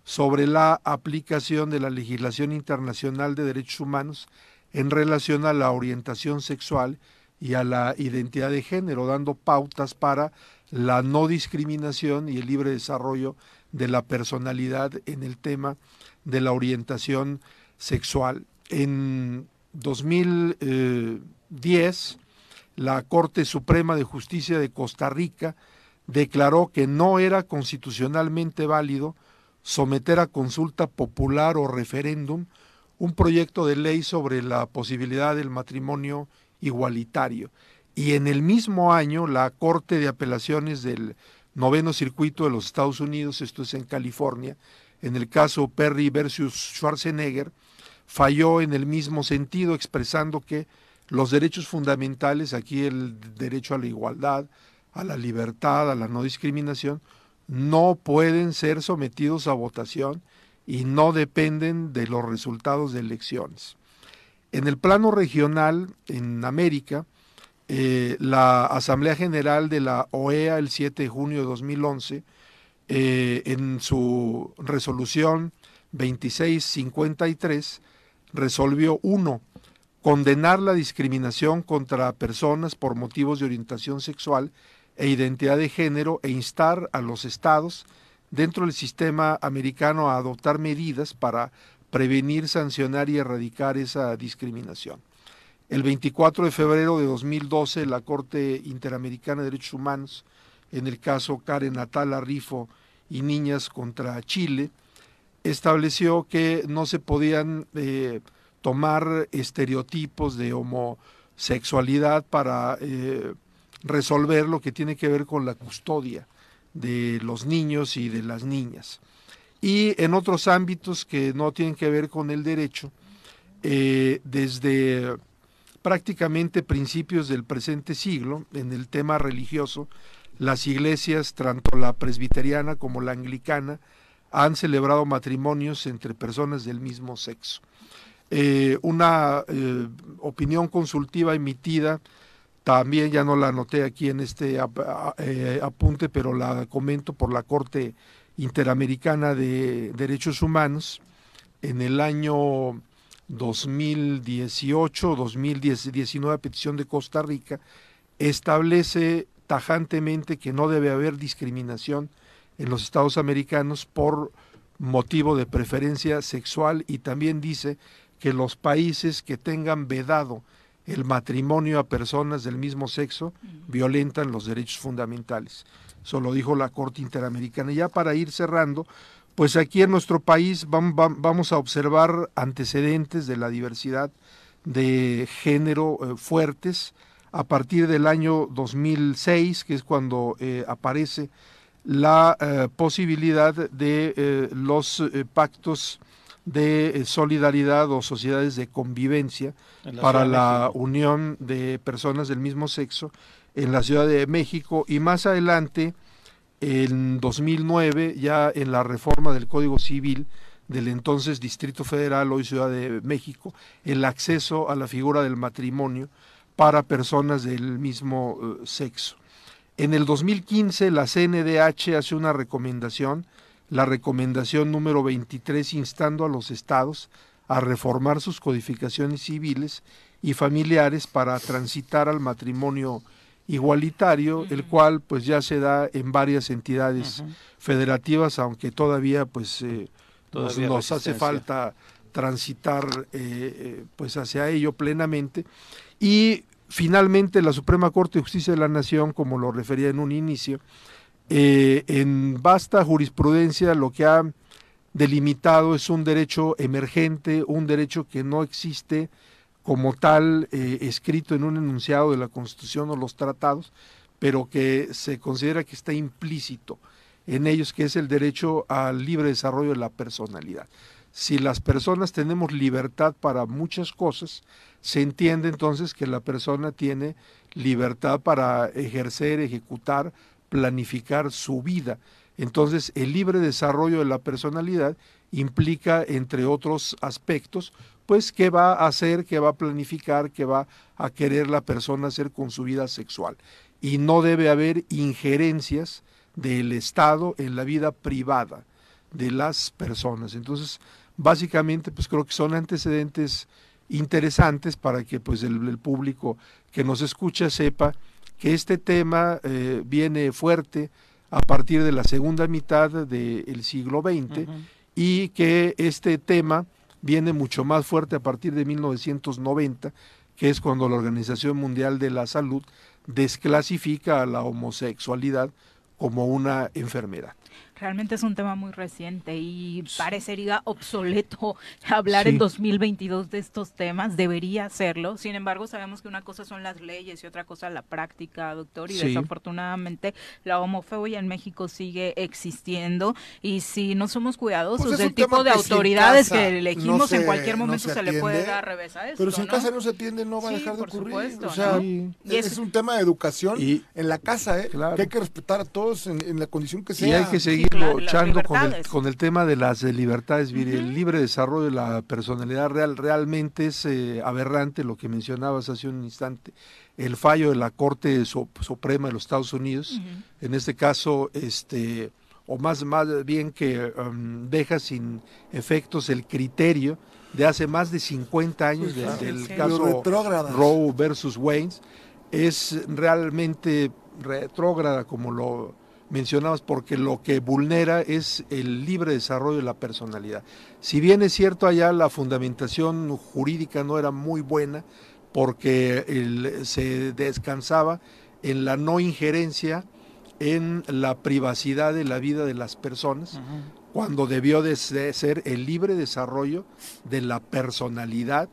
sobre la aplicación de la legislación internacional de derechos humanos en relación a la orientación sexual y a la identidad de género, dando pautas para la no discriminación y el libre desarrollo de la personalidad en el tema de la orientación sexual. En 2010, la Corte Suprema de Justicia de Costa Rica declaró que no era constitucionalmente válido someter a consulta popular o referéndum un proyecto de ley sobre la posibilidad del matrimonio igualitario. Y en el mismo año, la Corte de Apelaciones del Noveno Circuito de los Estados Unidos, esto es en California, en el caso Perry versus Schwarzenegger, falló en el mismo sentido, expresando que los derechos fundamentales, aquí el derecho a la igualdad, a la libertad, a la no discriminación, no pueden ser sometidos a votación y no dependen de los resultados de elecciones. En el plano regional, en América, eh, la Asamblea General de la OEA el 7 de junio de 2011, eh, en su resolución 2653, resolvió uno, condenar la discriminación contra personas por motivos de orientación sexual e identidad de género e instar a los estados dentro del sistema americano a adoptar medidas para prevenir, sancionar y erradicar esa discriminación. El 24 de febrero de 2012, la Corte Interamericana de Derechos Humanos, en el caso Karen Atala Rifo y Niñas contra Chile, estableció que no se podían eh, tomar estereotipos de homosexualidad para eh, resolver lo que tiene que ver con la custodia de los niños y de las niñas. Y en otros ámbitos que no tienen que ver con el derecho, eh, desde prácticamente principios del presente siglo, en el tema religioso, las iglesias, tanto la presbiteriana como la anglicana, han celebrado matrimonios entre personas del mismo sexo. Eh, una eh, opinión consultiva emitida, también ya no la anoté aquí en este eh, apunte, pero la comento por la Corte Interamericana de Derechos Humanos en el año 2018, 2019, petición de Costa Rica, establece tajantemente que no debe haber discriminación en los Estados americanos por motivo de preferencia sexual y también dice que los países que tengan vedado el matrimonio a personas del mismo sexo violentan los derechos fundamentales. Eso lo dijo la Corte Interamericana. Ya para ir cerrando, pues aquí en nuestro país vamos a observar antecedentes de la diversidad de género eh, fuertes. A partir del año 2006, que es cuando eh, aparece la eh, posibilidad de los pactos de solidaridad o sociedades de convivencia para la unión de personas del mismo sexo en la Ciudad de México. Y más adelante en 2009 ya en la reforma del Código Civil del entonces Distrito Federal, hoy Ciudad de México, el acceso a la figura del matrimonio para personas del mismo eh, sexo. En el 2015 la CNDH hace una recomendación, la recomendación número 23, instando a los estados a reformar sus codificaciones civiles y familiares para transitar al matrimonio igualitario, el cual pues ya se da en varias entidades federativas, aunque todavía pues eh, nos, hace falta transitar eh, eh, pues hacia ello plenamente. Y finalmente la Suprema Corte de Justicia de la Nación, como lo refería en un inicio, en vasta jurisprudencia lo que ha delimitado es un derecho emergente, un derecho que no existe como tal eh, escrito en un enunciado de la Constitución o los tratados, pero que se considera que está implícito en ellos, que es el derecho al libre desarrollo de la personalidad. Si las personas tenemos libertad para muchas cosas, se entiende entonces que la persona tiene libertad para ejercer, ejecutar, planificar su vida. Entonces, el libre desarrollo de la personalidad implica, entre otros aspectos, pues qué va a hacer, qué va a planificar, qué va a querer la persona hacer con su vida sexual. Y no debe haber injerencias del Estado en la vida privada de las personas. Entonces, básicamente, pues creo que son antecedentes interesantes para que pues el, público que nos escucha sepa que este tema eh, viene fuerte a partir de la segunda mitad del siglo XX y que este tema viene mucho más fuerte a partir de 1990, que es cuando la Organización Mundial de la Salud desclasifica a la homosexualidad como una enfermedad. Realmente es un tema muy reciente y parecería obsoleto hablar en 2022 de estos temas, debería hacerlo. Sin embargo, sabemos que una cosa son las leyes y otra cosa la práctica, doctor, y desafortunadamente la homofobia en México sigue existiendo y si no somos cuidadosos pues del tipo de autoridades que elegimos, en cualquier momento se, le puede dar revés a eso. Pero si en casa no se atiende, no va a dejar de ocurrir. o sea, es, un tema de educación en la casa, ¿eh? que hay que respetar a todos en, la condición que sea. Y hay que seguir luchando con el, con el tema de las libertades, el libre desarrollo de la personalidad real, realmente es eh, aberrante lo que mencionabas hace un instante. El fallo de la Corte Suprema de los Estados Unidos, en este caso, este o más, más bien que um, deja sin efectos el criterio de hace más de 50 años del caso Roe versus Wayne, es realmente retrógrada como lo mencionabas porque lo que vulnera es el libre desarrollo de la personalidad. Si bien es cierto allá la fundamentación jurídica no era muy buena porque se descansaba en la no injerencia en la privacidad de la vida de las personas, cuando debió de ser el libre desarrollo de la personalidad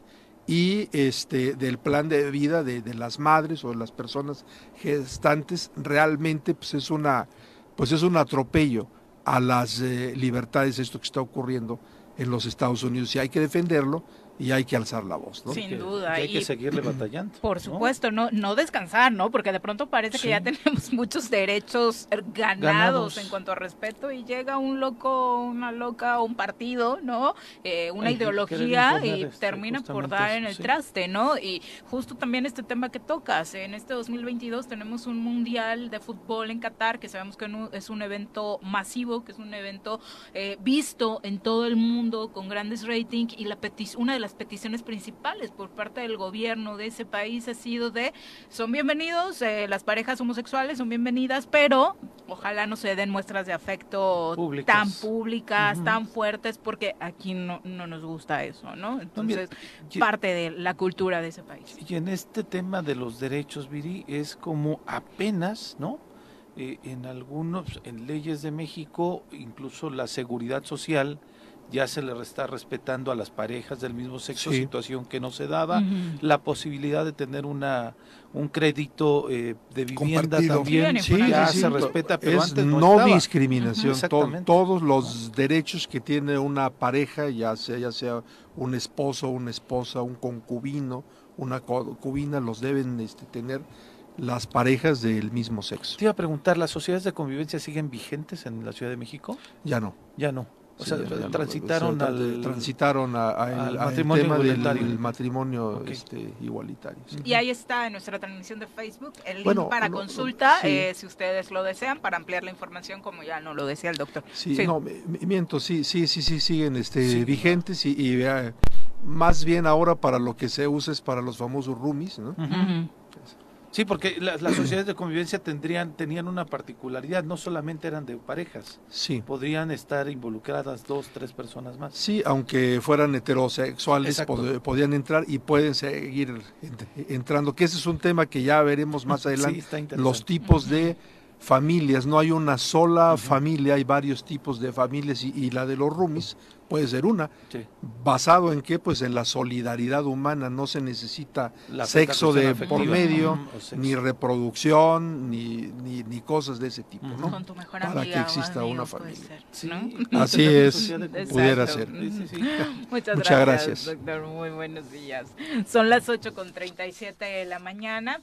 y este del plan de vida de, de, las madres o de las personas gestantes realmente pues es una pues es un atropello a las eh, libertades esto que está ocurriendo en los Estados Unidos y hay que defenderlo y hay que alzar la voz, ¿no? Sin duda. hay que seguirle batallando. Por supuesto, ¿no? no, descansar, ¿no? Porque de pronto parece que ya tenemos muchos derechos ganados, en cuanto a respeto y llega un loco, una loca, un partido, ¿no? Eh, una ideología y este, termina por dar en el traste, ¿no? Y justo también este tema que tocas, en este 2022 tenemos un mundial de fútbol en Qatar que sabemos que es un evento masivo, que es un evento eh, visto en todo el mundo con grandes ratings y la petición, una de las peticiones principales por parte del gobierno de ese país ha sido de son bienvenidos, eh, las parejas homosexuales son bienvenidas, pero ojalá no se den muestras de afecto tan públicas, tan fuertes, porque aquí no, no nos gusta eso, ¿no? Entonces, parte de la cultura de ese país. Y en este tema de los derechos, Viri, es como apenas, ¿no? Eh, en algunos, en leyes de México, incluso la seguridad social, ya se le está respetando a las parejas del mismo sexo, situación que no se daba, la posibilidad de tener una un crédito eh, de vivienda también ya se respeta, pero es antes no, discriminación, todos los derechos que tiene una pareja, ya sea ya sea un esposo, una esposa, un concubino, una concubina, los deben este, tener las parejas del mismo sexo. Te iba a preguntar, ¿las sociedades de convivencia siguen vigentes en la Ciudad de México? Ya no. Ya no. O sea, transitaron al transitaron al matrimonio tema del, matrimonio este, igualitario. Y ahí está en nuestra transmisión de Facebook el link para consulta, eh, si ustedes lo desean, para ampliar la información, como ya no lo decía el doctor. Sí, no, miento, sí, sí, sí, sí, siguen este, vigentes y, y más bien ahora para lo que se usa es para los famosos roomies, ¿no? Sí, porque las, sociedades de convivencia tendrían, tenían una particularidad, no solamente eran de parejas. Sí. Podrían estar involucradas dos, tres personas más. Sí, aunque fueran heterosexuales, podían entrar y pueden seguir entrando, que ese es un tema que ya veremos más adelante. los tipos de familias, no hay una sola familia, hay varios tipos de familias y, la de los roomies puede ser una. ¿Basado en qué? Pues en la solidaridad humana, no se necesita sexo de por medio, ni reproducción, ni, ni, cosas de ese tipo, ¿no? Para que exista una familia. Así es, pudiera ser. Muchas, gracias, doctor. Muy buenos días. Son las 8 con 37 de la mañana.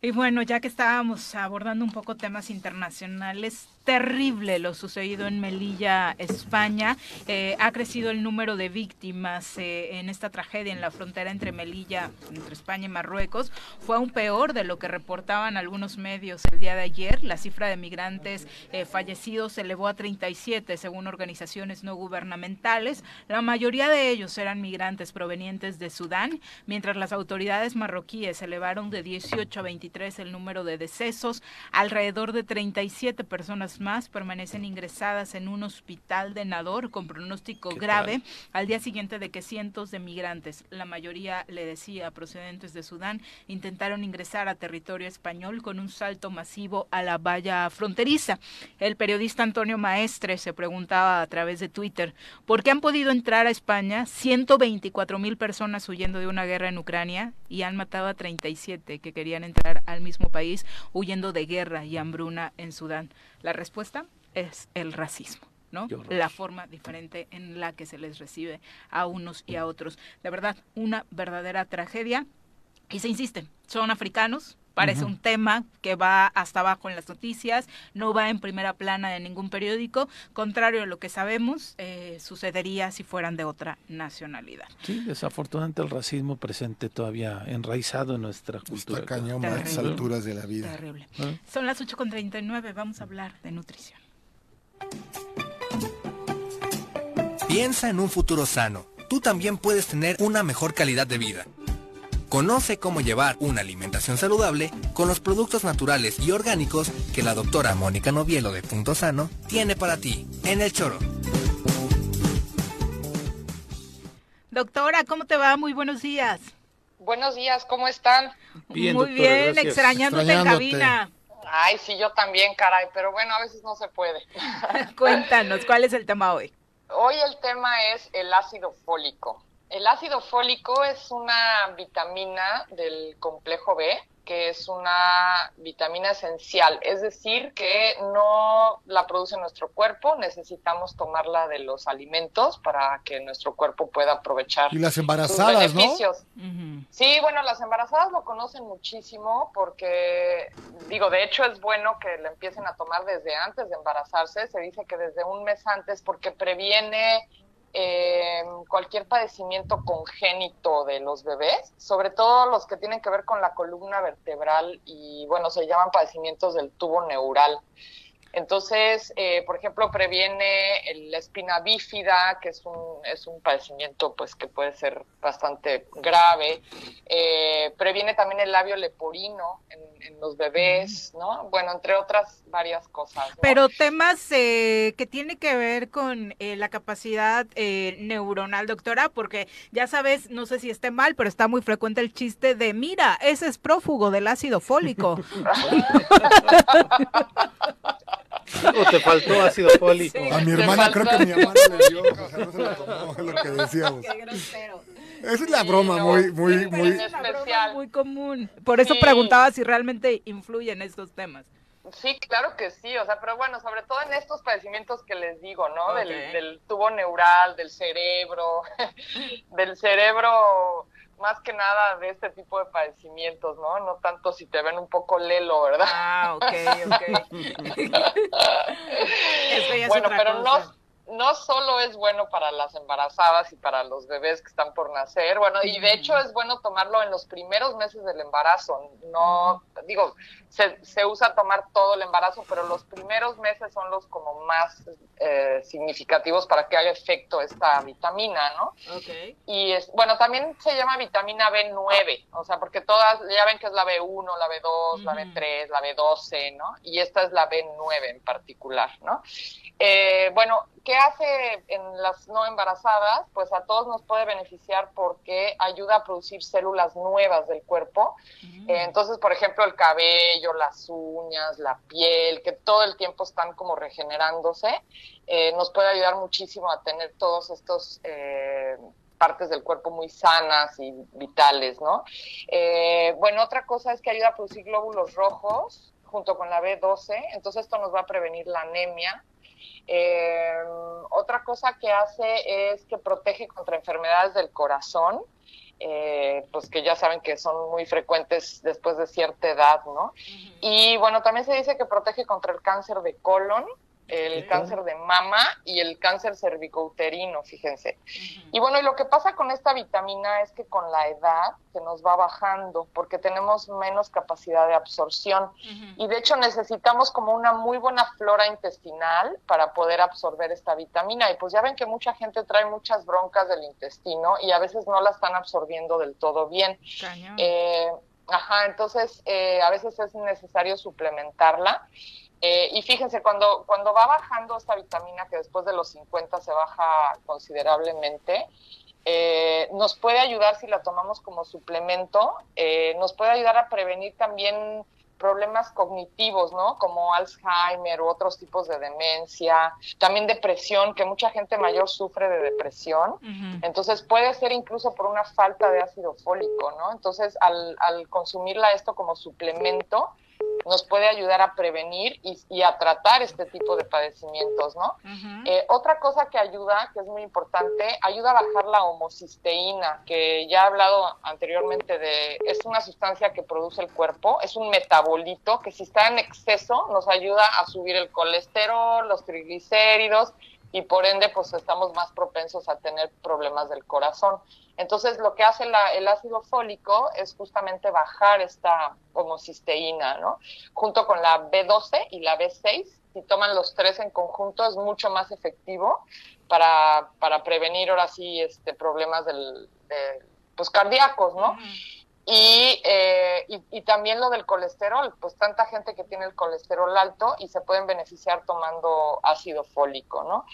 Y bueno, ya que estábamos abordando un poco temas internacionales, terrible lo sucedido en Melilla, España. Eh, ha crecido el número de víctimas eh, en esta tragedia en la frontera entre Melilla, entre España y Marruecos. Fue aún peor de lo que reportaban algunos medios el día de ayer. La cifra de migrantes eh, fallecidos se elevó a 37 según organizaciones no gubernamentales. La mayoría de ellos eran migrantes provenientes de Sudán, mientras las autoridades marroquíes elevaron de 18 a 23 el número de decesos. Alrededor de 37 personas más permanecen ingresadas en un hospital de Nador con pronóstico grave al día siguiente de que cientos de migrantes, la mayoría, le decía, procedentes de Sudán, intentaron ingresar a territorio español con un salto masivo a la valla fronteriza. El periodista Antonio Maestre se preguntaba a través de Twitter, ¿por qué han podido entrar a España 124 mil personas huyendo de una guerra en Ucrania y han matado a 37 que querían entrar al mismo país huyendo de guerra y hambruna en Sudán? La respuesta es el racismo. ¿no? La forma diferente en la que se les recibe a unos y a otros. De verdad, una verdadera tragedia. Y se insiste, son africanos, Parece un tema que va hasta abajo en las noticias, no va en primera plana de ningún periódico, contrario a lo que sabemos, eh, sucedería si fueran de otra nacionalidad. Sí, desafortunadamente el racismo presente todavía enraizado en nuestra cultura. Está cañón a estas alturas de la vida. Terrible. ¿Ah? Son las 8.39, vamos a hablar de nutrición. Piensa en un futuro sano. Tú también puedes tener una mejor calidad de vida. Conoce cómo llevar una alimentación saludable con los productos naturales y orgánicos que la doctora Mónica Novielo de Punto Sano tiene para ti en el choro. Doctora, ¿cómo te va? Muy buenos días. Buenos días, ¿cómo están? Muy bien, extrañándote, en cabina. Ay, sí, yo también, caray, pero bueno, a veces no se puede. Cuéntanos, ¿cuál es el tema hoy? Hoy el tema es el ácido fólico. El ácido fólico es una vitamina del complejo B que es una vitamina esencial, es decir, que no la produce nuestro cuerpo, necesitamos tomarla de los alimentos para que nuestro cuerpo pueda aprovechar. Y las embarazadas, ¿no? Sí, bueno, las embarazadas lo conocen muchísimo porque, digo, de hecho es bueno que la empiecen a tomar desde antes de embarazarse, se dice que desde un mes antes porque previene eh, cualquier padecimiento congénito de los bebés, sobre todo los que tienen que ver con la columna vertebral y, bueno, se llaman padecimientos del tubo neural. Entonces, eh, por ejemplo, previene la espina bífida, que es un, es un padecimiento pues, que puede ser bastante grave. Eh, previene también el labio leporino en, los bebés, ¿no? Bueno, entre otras varias cosas. Pero temas eh, que tiene que ver con la capacidad neuronal, doctora, porque ya sabes, no sé si esté mal, pero está muy frecuente el chiste de, mira, ese es prófugo del ácido fólico. ¿O te faltó ácido fólico? A mi hermana creo que mi hermana le dio, o sea, no se lo tomó, lo que decíamos. Qué grosero. Esa es la broma muy, muy, muy... especial. muy común. Por eso preguntaba si realmente influyen estos temas. Sí, claro que sí, o sea, pero bueno, sobre todo en estos padecimientos que les digo, ¿no? Del, del, tubo neural, del cerebro, del cerebro más que nada de este tipo de padecimientos, ¿no? No tanto si te ven un poco lelo, ¿verdad? Ah, ok, ok. bueno, pero no, no solo es bueno para las embarazadas y para los bebés que están por nacer, bueno, y de hecho es bueno tomarlo en los primeros meses del embarazo. No, digo, se, se usa tomar todo el embarazo, pero los primeros meses son los como más eh, significativos para que haga efecto esta vitamina, ¿no? Ok. Y es, bueno, también se llama vitamina B9, o sea, porque todas, ya ven que es la B1, la B2, la B3, la B12, ¿no? Y esta es la B9 en particular, ¿no? Eh, bueno, ¿qué hace en las no embarazadas? Pues a todos nos puede beneficiar porque ayuda a producir células nuevas del cuerpo. Eh, entonces, por ejemplo, el cabello, las uñas, la piel, que todo el tiempo están como regenerándose, eh, nos puede ayudar muchísimo a tener todos estos eh, partes del cuerpo muy sanas y vitales, ¿no? Eh, bueno, otra cosa es que ayuda a producir glóbulos rojos junto con la B12, entonces esto nos va a prevenir la anemia. Otra cosa que hace es que protege contra enfermedades del corazón, eh, pues que ya saben que son muy frecuentes después de cierta edad, ¿no? Y bueno, también se dice que protege contra el cáncer de colon, el cáncer de mama y el cáncer cervicouterino, fíjense. Y bueno, y lo que pasa con esta vitamina es que con la edad se nos va bajando porque tenemos menos capacidad de absorción y de hecho necesitamos como una muy buena flora intestinal para poder absorber esta vitamina y pues ya ven que mucha gente trae muchas broncas del intestino y a veces no la están absorbiendo del todo bien. Eh, ajá, entonces eh, a veces es necesario suplementarla. Eh, y fíjense, cuando, cuando va bajando esta vitamina, que después de los 50 se baja considerablemente, eh, nos puede ayudar si la tomamos como suplemento, eh, nos puede ayudar a prevenir también problemas cognitivos, ¿no? Como Alzheimer u otros tipos de demencia, también depresión, que mucha gente mayor sufre de depresión. Entonces puede ser incluso por una falta de ácido fólico, ¿no? Entonces al, al consumirla esto como suplemento, nos puede ayudar a prevenir y, y a tratar este tipo de padecimientos, ¿no? Eh, otra cosa que ayuda, que es muy importante, ayuda a bajar la homocisteína, que ya he hablado anteriormente de, es una sustancia que produce el cuerpo, es un metabolito que si está en exceso nos ayuda a subir el colesterol, los triglicéridos y por ende pues estamos más propensos a tener problemas del corazón. Entonces lo que hace la, el ácido fólico es justamente bajar esta homocisteína, ¿no? Junto con la B12 y la B6, si toman los tres en conjunto es mucho más efectivo para, para prevenir ahora sí este, problemas del, de, pues cardíacos, ¿no? Y, eh, y, y, también lo del colesterol, pues tanta gente que tiene el colesterol alto y se pueden beneficiar tomando ácido fólico, ¿no?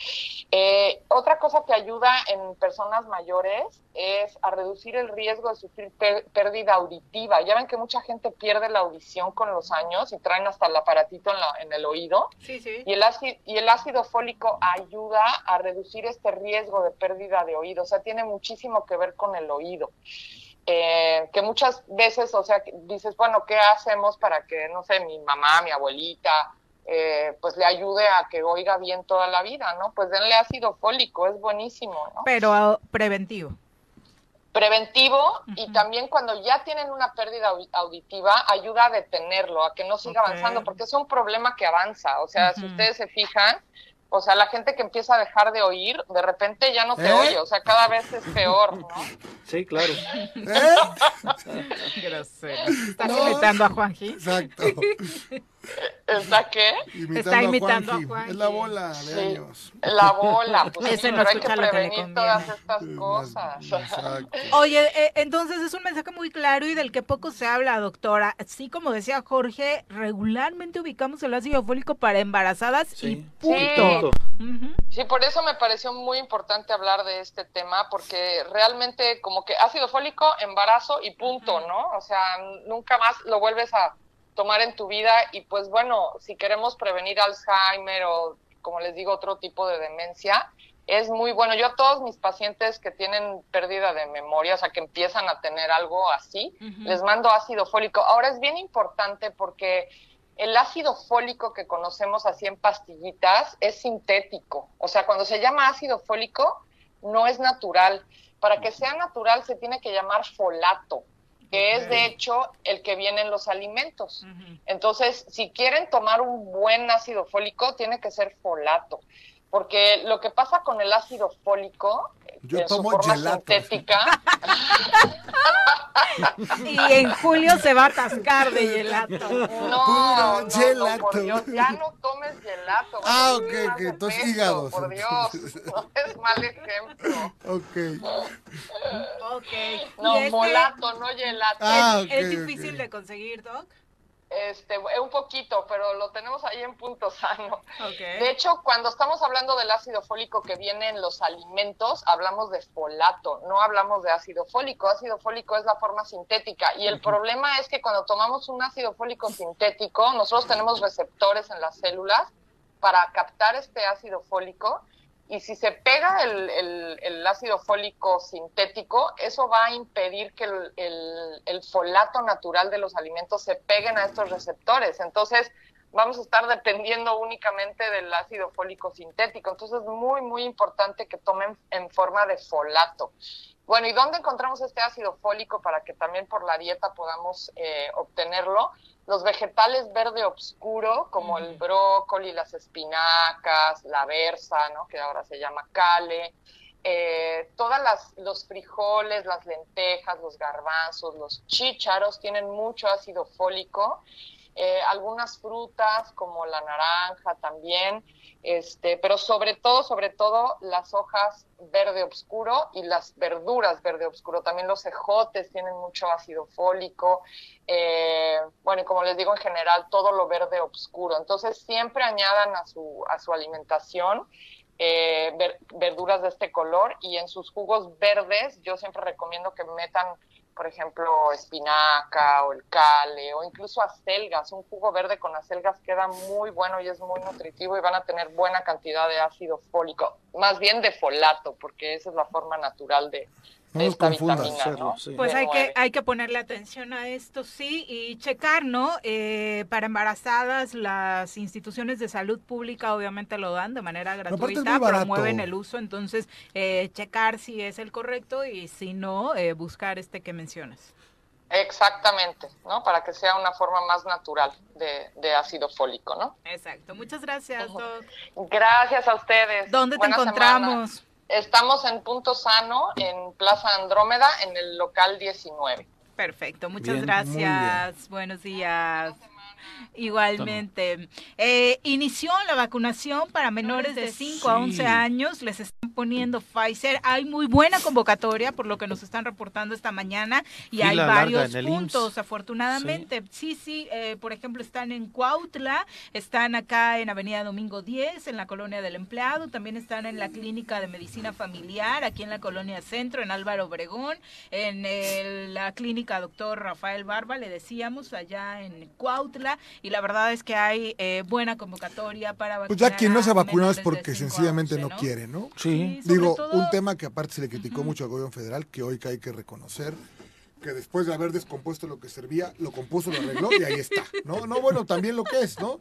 Eh, otra cosa que ayuda en personas mayores es a reducir el riesgo de sufrir pérdida auditiva. Ya ven que mucha gente pierde la audición con los años y traen hasta el aparatito en, la, en el oído. Sí, sí. Y el, ácido, y el ácido fólico ayuda a reducir este riesgo de pérdida de oído, o sea, tiene muchísimo que ver con el oído. Eh, que muchas veces, o sea, dices, bueno, ¿qué hacemos para que, no sé, mi mamá, mi abuelita, eh, pues le ayude a que oiga bien toda la vida, ¿no? Pues denle ácido fólico, es buenísimo, ¿no? Pero uh, preventivo. Preventivo uh -huh. y también cuando ya tienen una pérdida auditiva, ayuda a detenerlo, a que no siga okay. avanzando, porque es un problema que avanza, o sea, uh -huh. si ustedes se fijan, o sea, la gente que empieza a dejar de oír, de repente ya no te ¿Eh? oye, o sea, cada vez es peor, ¿no? Sí, claro. ¿Eh? ¿Estás no. imitando a Juanji? Exacto. ¿Está qué? Imitando Está imitando a Juanji. Juanji. Es la bola de Sí. años. La bola, pues Ese sí, no pero hay que que prevenir conviene. todas estas cosas. Exacto. Oye, eh, entonces es un mensaje muy claro y del que poco se habla, doctora. Sí, como decía Jorge, regularmente ubicamos el ácido fólico para embarazadas y punto. Sí, por eso me pareció muy importante hablar de este tema, porque realmente como que ácido fólico, embarazo y punto, ¿no? O sea, nunca más lo vuelves a tomar en tu vida y pues bueno, si queremos prevenir Alzheimer o como les digo, otro tipo de demencia, es muy bueno. Yo a todos mis pacientes que tienen pérdida de memoria, o sea, que empiezan a tener algo así, les mando ácido fólico. Ahora es bien importante porque el ácido fólico que conocemos así en pastillitas es sintético. O sea, cuando se llama ácido fólico, no es natural. Para que sea natural se tiene que llamar folato, que es de hecho el que viene en los alimentos. Entonces, si quieren tomar un buen ácido fólico, tiene que ser folato. Porque lo que pasa con el ácido fólico Yo en tomo su forma gelato. sintética Y en julio se va a atascar de gelato. No, Puro no, gelato. no, por Dios, ya no tomes gelato. Ah, ok, ok, entonces hígados. Por Dios, no es mal ejemplo. Ok. Ok. No, ¿Y este molato, no gelato. Ah, es difícil de conseguir, Doc? Este, un poquito, pero lo tenemos ahí en punto sano. Ok. De hecho, cuando estamos hablando del ácido fólico que viene en los alimentos, hablamos de folato, no hablamos de ácido fólico. Ácido fólico es la forma sintética y el problema es que cuando tomamos un ácido fólico sintético, nosotros tenemos receptores en las células para captar este ácido fólico y si se pega el, ácido fólico sintético, eso va a impedir que el, el- el folato natural de los alimentos se peguen a estos receptores. Entonces, vamos a estar dependiendo únicamente del ácido fólico sintético. Entonces, es muy, muy importante que tomen en forma de folato. Bueno, ¿y dónde encontramos este ácido fólico para que también por la dieta podamos eh, obtenerlo? Los vegetales verde oscuro, como el brócoli, las espinacas, la berza, ¿no? que ahora se llama cale, eh, todas las, los frijoles, las lentejas, los garbanzos, los chícharos tienen mucho ácido fólico. Eh, algunas frutas como la naranja también, este, pero sobre todo, sobre todo las hojas verde oscuro y las verduras verde oscuro. También los ejotes tienen mucho ácido fólico. Eh, bueno, y como les digo, en general todo lo verde oscuro. Entonces siempre añadan a su, a su alimentación eh, ver- verduras de este color y en sus jugos verdes yo siempre recomiendo que metan por ejemplo, espinaca o el cale o incluso acelgas. Un jugo verde con acelgas queda muy bueno y es muy nutritivo y van a tener buena cantidad de ácido fólico, más bien de folato, porque esa es la forma natural de, No esta confundas, ¿no? sí. Pues hay que, hay que ponerle atención a esto, sí, y checar, ¿no? Eh, para embarazadas, las instituciones de salud pública obviamente lo dan de manera gratuita, promueven el uso, entonces eh, checar si es el correcto y si no, eh, buscar este que mencionas. Exactamente, ¿no? Para que sea una forma más natural de, de ácido fólico, ¿no? Exacto, muchas gracias. Doc. Gracias a ustedes. ¿Dónde te encontramos? semana. Estamos en Punto Sano, en Plaza Andrómeda, en el local 19. Perfecto, muchas Bien, gracias. Buenos días. Igualmente. Eh, inició la vacunación para menores de 5 a Sí. 11 años. Les están poniendo Pfizer. Hay muy buena convocatoria, por lo que nos están reportando esta mañana. Y hay varios puntos, IMSS. afortunadamente. Sí, sí. eh, por ejemplo, están en Cuautla, están acá en Avenida Domingo 10, en la colonia del empleado. También están en la Clínica de Medicina Familiar, aquí en la colonia Centro, en Álvaro Obregón. En el- la clínica doctor Rafael Barba, le decíamos, allá en Cuautla. Y la verdad es que hay eh, buena convocatoria para vacunar. Pues ya quien no se ha vacunado es porque 5 a sencillamente 11, no quiere, ¿no? Sí. Digo, todo- un tema que aparte se le criticó mucho al gobierno federal, que hoy que hay que reconocer, que después de haber descompuesto lo que servía, lo compuso, lo arregló y ahí está, ¿no? No, bueno, también lo que es, ¿no?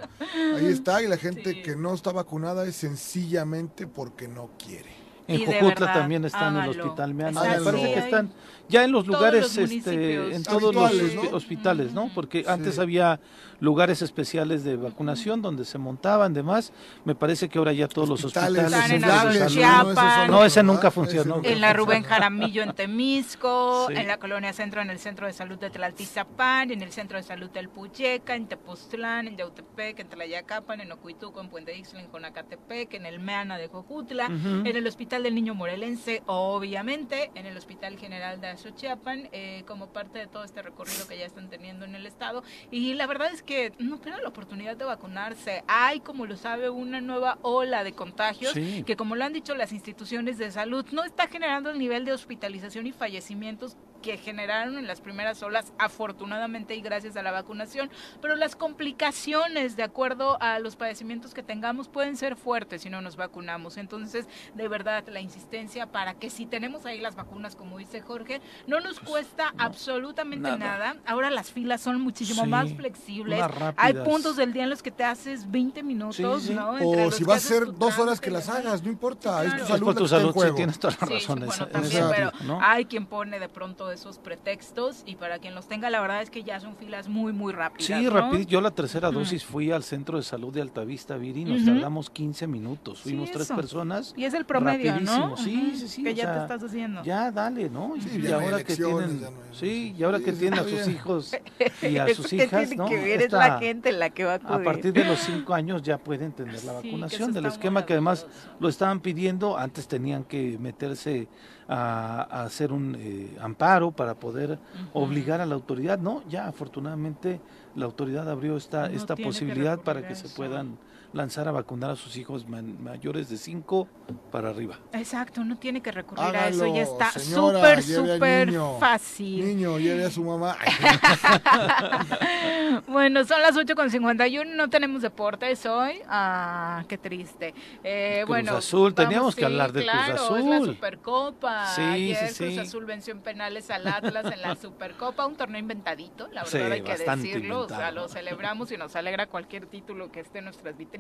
Ahí está y la gente Sí. que no está vacunada es sencillamente porque no quiere. En Y de Jojutla verdad, tamén está en el hospital. Me parece Sí, que están ya en los lugares, los este, en todos los ¿no? hospitales, ¿no? Porque antes había lugares especiales de vacunación donde se montaban, demás. Me parece que ahora ya todos los Hospitales hospitales Están en Chiapas. No, ese nunca funcionó. En la Rubén. Jaramillo en Temisco, Sí. en la Colonia Centro, en el Centro de Salud de Tlaltizapán, en el Centro de Salud del Puyeca, en Tepoztlán, en Yautepec, en Tlayacapan, en Ocuituco, en Puente Ixtla, en Jonacatepec, en el Meana de Jojutla, en el Hospital del Niño Morelense, obviamente, en el Hospital General de Azochiapan, eh, como parte de todo este recorrido que ya están teniendo en el estado. Y la verdad es que no pierdan la oportunidad de vacunarse. Hay, como lo sabe, una nueva ola de contagios Sí. que como lo han dicho las instituciones de salud, no está generando el nivel de hospitalización y fallecimientos que generaron en las primeras olas, afortunadamente y gracias a la vacunación, pero las complicaciones de acuerdo a los padecimientos que tengamos pueden ser fuertes si no nos vacunamos. Entonces, de verdad, la insistencia para que si tenemos ahí las vacunas, como dice Jorge, no nos cuesta absolutamente nada. nada. Ahora las filas son muchísimo Sí, más flexibles. más Hay puntos del día en los que te haces 20 minutos, Sí, sí. ¿no? Entre O si que va a ser dos horas que las hagas, no importa, es tu Claro. Es salud por tu salud, tienes toda la razón. bueno, también, pero ¿no? hay quien pone de pronto esos pretextos y para quien los tenga, la verdad es que ya son filas muy, muy rápidas. Sí, rápido. Yo la tercera dosis fui al centro de salud de Altavista, Viri, nos tardamos 15 minutos. Fuimos tres personas. Y es el promedio, ¿no? Sí, sí, sí. Que ya te estás haciendo. Ya, dale, ¿no? y, ahora que tienen, sí, y ahora que tienen a sus hijos y a sus hijas, ¿no? Que ver, es la gente la que va a A partir de los cinco años ya pueden tener la vacunación del esquema que además lo estaban pidiendo. Antes tenían que meterse a, hacer un eh, amparo para poder obligar a la autoridad. No, ya afortunadamente la autoridad abrió esta, esta posibilidad para que se puedan lanzar a vacunar a sus hijos mayores de 5 para arriba. Exacto, no tiene que recurrir a eso, ya está súper, súper fácil. Niño, lleve a su mamá. bueno, son las 8.51, no tenemos deportes hoy. Ah, qué triste. Eh, Cruz bueno, Azul, teníamos que hablar de claro, Cruz Azul. Es la Supercopa. Sí, Ayer sí, Cruz sí. Azul venció en penales al Atlas en la Supercopa, un torneo inventadito, la verdad Sí, hay que bastante decirlo. O sea, lo celebramos y nos alegra cualquier título que esté en nuestras vitrinas.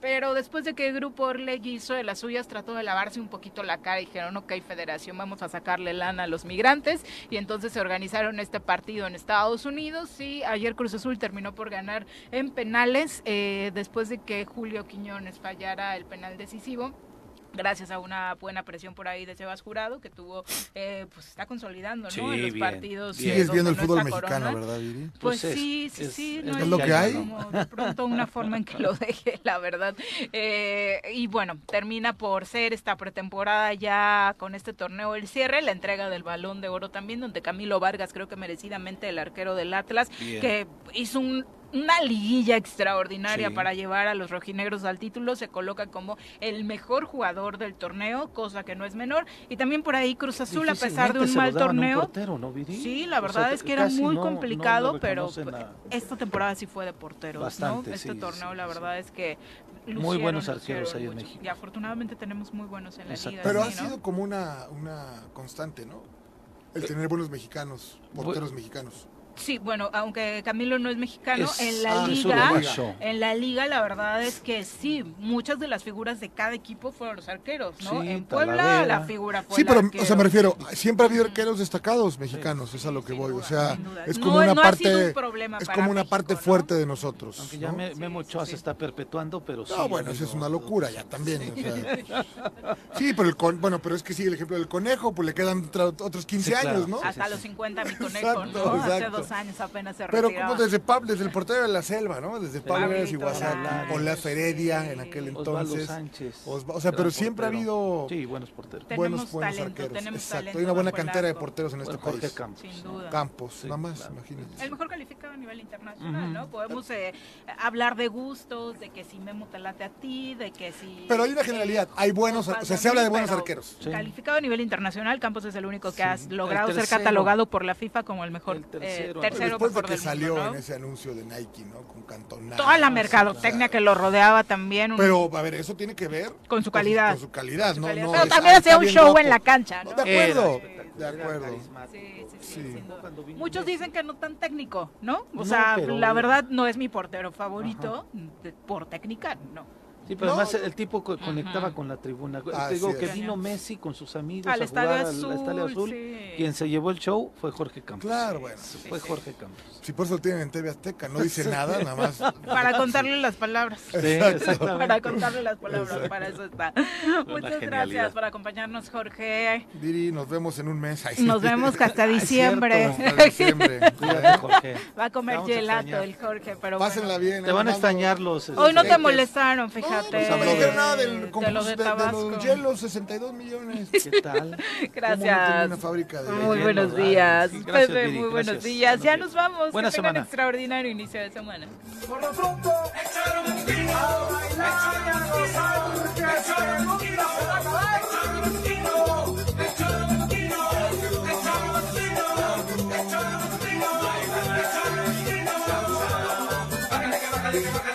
Pero después de que el grupo Orleg hizo de las suyas, trató de lavarse un poquito la cara y dijeron, ok, federación, vamos a sacarle lana a los migrantes. Y entonces se organizaron este partido en Estados Unidos y ayer Cruz Azul terminó por ganar en penales eh, después de que Julio Quiñones fallara el penal decisivo gracias a una buena presión por ahí de Sebas Jurado, que tuvo, eh, pues está consolidando, ¿no? Sí, en los bien, partidos. Sigues viendo el fútbol mexicano, Corona. ¿verdad, Viri? Pues, Pues es- sí, sí, es- sí. es no lo hay que como hay. De pronto una forma en que lo deje, la verdad. Eh, y bueno, termina por ser esta pretemporada ya con este torneo el cierre, la entrega del balón de oro también, donde Camilo Vargas, creo que merecidamente el arquero del Atlas, Bien. que hizo un una liguilla extraordinaria Sí. para llevar a los rojinegros al título, se coloca como el mejor jugador del torneo, cosa que no es menor, y también por ahí Cruz Azul, a pesar de un se mal lo daban a un torneo, portero, ¿no, Viri? Sí, la O verdad sea, es que era muy no- no complicado, pero a- esta temporada sí fue de porteros, Bastante, ¿no? Este sí, torneo, sí, la sí. verdad es que Muy buenos arqueros ahí en mucho. México. Y afortunadamente tenemos muy buenos en la Exacto. liga. Pero ha ¿no? sido como una, una constante, ¿no? El tener buenos mexicanos, porteros mexicanos. Sí, bueno, aunque Camilo no es mexicano, Es- en la ah, liga, en la liga la verdad es que sí, muchas de las figuras de cada equipo fueron los arqueros, ¿no? Sí, en Puebla Talavera. la figura fue Sí, pero, o sea, me refiero, siempre ha habido arqueros destacados mexicanos, es a lo que voy. duda, o sea, es No- como una no ha sido parte, un problema es como una México, parte ¿no? fuerte de nosotros. Aunque ya ¿no? Me- Memo Ochoa se está perpetuando, pero sí. No, bueno, eso es una locura ya también. o sea. Sí. Pero el con, bueno, pero es que sí, el ejemplo del conejo, pues le quedan otros 15 Sí, claro. años, ¿no? Hasta los 50 mi conejo, ¿no? Hace exacto. Dos años apenas se Pero retiraba. como desde Pablo, desde el portero de la selva, ¿no? Desde Pablo Pérez y Pablito Guasaki, Lara, Olaf sí. Heredia en aquel Osvaldo entonces. Sánchez. Osva- o sea, pero siempre ha habido Sí, buenos porteros. Buenos, buenos talento, arqueros. tenemos Exacto, talento hay una buena cantera de porteros en este Bueno, Jorge país. Campos. Sin duda. Campos, Sí, nada más, claro. imagínense. El mejor calificado a nivel internacional. ¿no? Podemos eh, hablar de gustos, de que si Memo te late a ti, de que si... Pero hay una generalidad, hay buenos, o sea, se habla de buenos Pero arqueros. Calificado a nivel internacional, Campos es el único que has logrado ser catalogado por la FIFA como el mejor El eh, tercero. tercero, Después de que del salió mundo, ¿no? en ese anuncio de Nike, ¿no? Con Cantona. Toda la mercadotecnia que lo rodeaba también. un- Pero, a ver, eso tiene que ver Con su calidad. Con su calidad, su no, calidad. no Pero es, también "Ah, hacía un show guapo". en la cancha, ¿no? De acuerdo, Era de acuerdo. Sí, sí, sí, Sí. Muchos dicen que no tan técnico, ¿no? O No, sea, pero- la verdad no es mi portero favorito de- por técnica, no. Sí, pero No, además el tipo co- conectaba con la tribuna. Te digo es. que vino Messi con sus amigos Al a Estadio jugar Azul, al Estadio Azul. sí. Quien se llevó el show fue Jorge Campos. Claro, bueno. Fue Jorge Campos. Si por eso lo tienen en TV Azteca, no dice nada, nada más. Para contarle las palabras. Sí, exactamente. Para contarle las palabras, Exacto. para eso está. Muchas gracias por acompañarnos, Jorge. Viri, nos vemos en un mes. Nos vemos hasta diciembre. Hasta diciembre. Cuídate, Jorge. Va a comer vamos gelato el Jorge, pero Pásenla bueno. bien. Te van a extrañar los... Hoy no te este, molestaron, fíjate. Pues, No, no me dijeron nada del, de concurso de de, de los hielos, 62 millones. ¿Qué tal? ¿Cómo no Gracias. tenía una fábrica de Muy buenos días. Gracias, Pepe, muy buenos días. Buenos Ya nos vamos. Buena que tengan semana. extraordinario inicio de semana. Por lo pronto, echaron un tiro a bailar y a gozar, porque echaron un tiro, se va a acabar. Echaron un tiro, echaron un tiro, echaron un tiro, echaron un tiro, echaron un tiro. Bájale que bájale que bájale.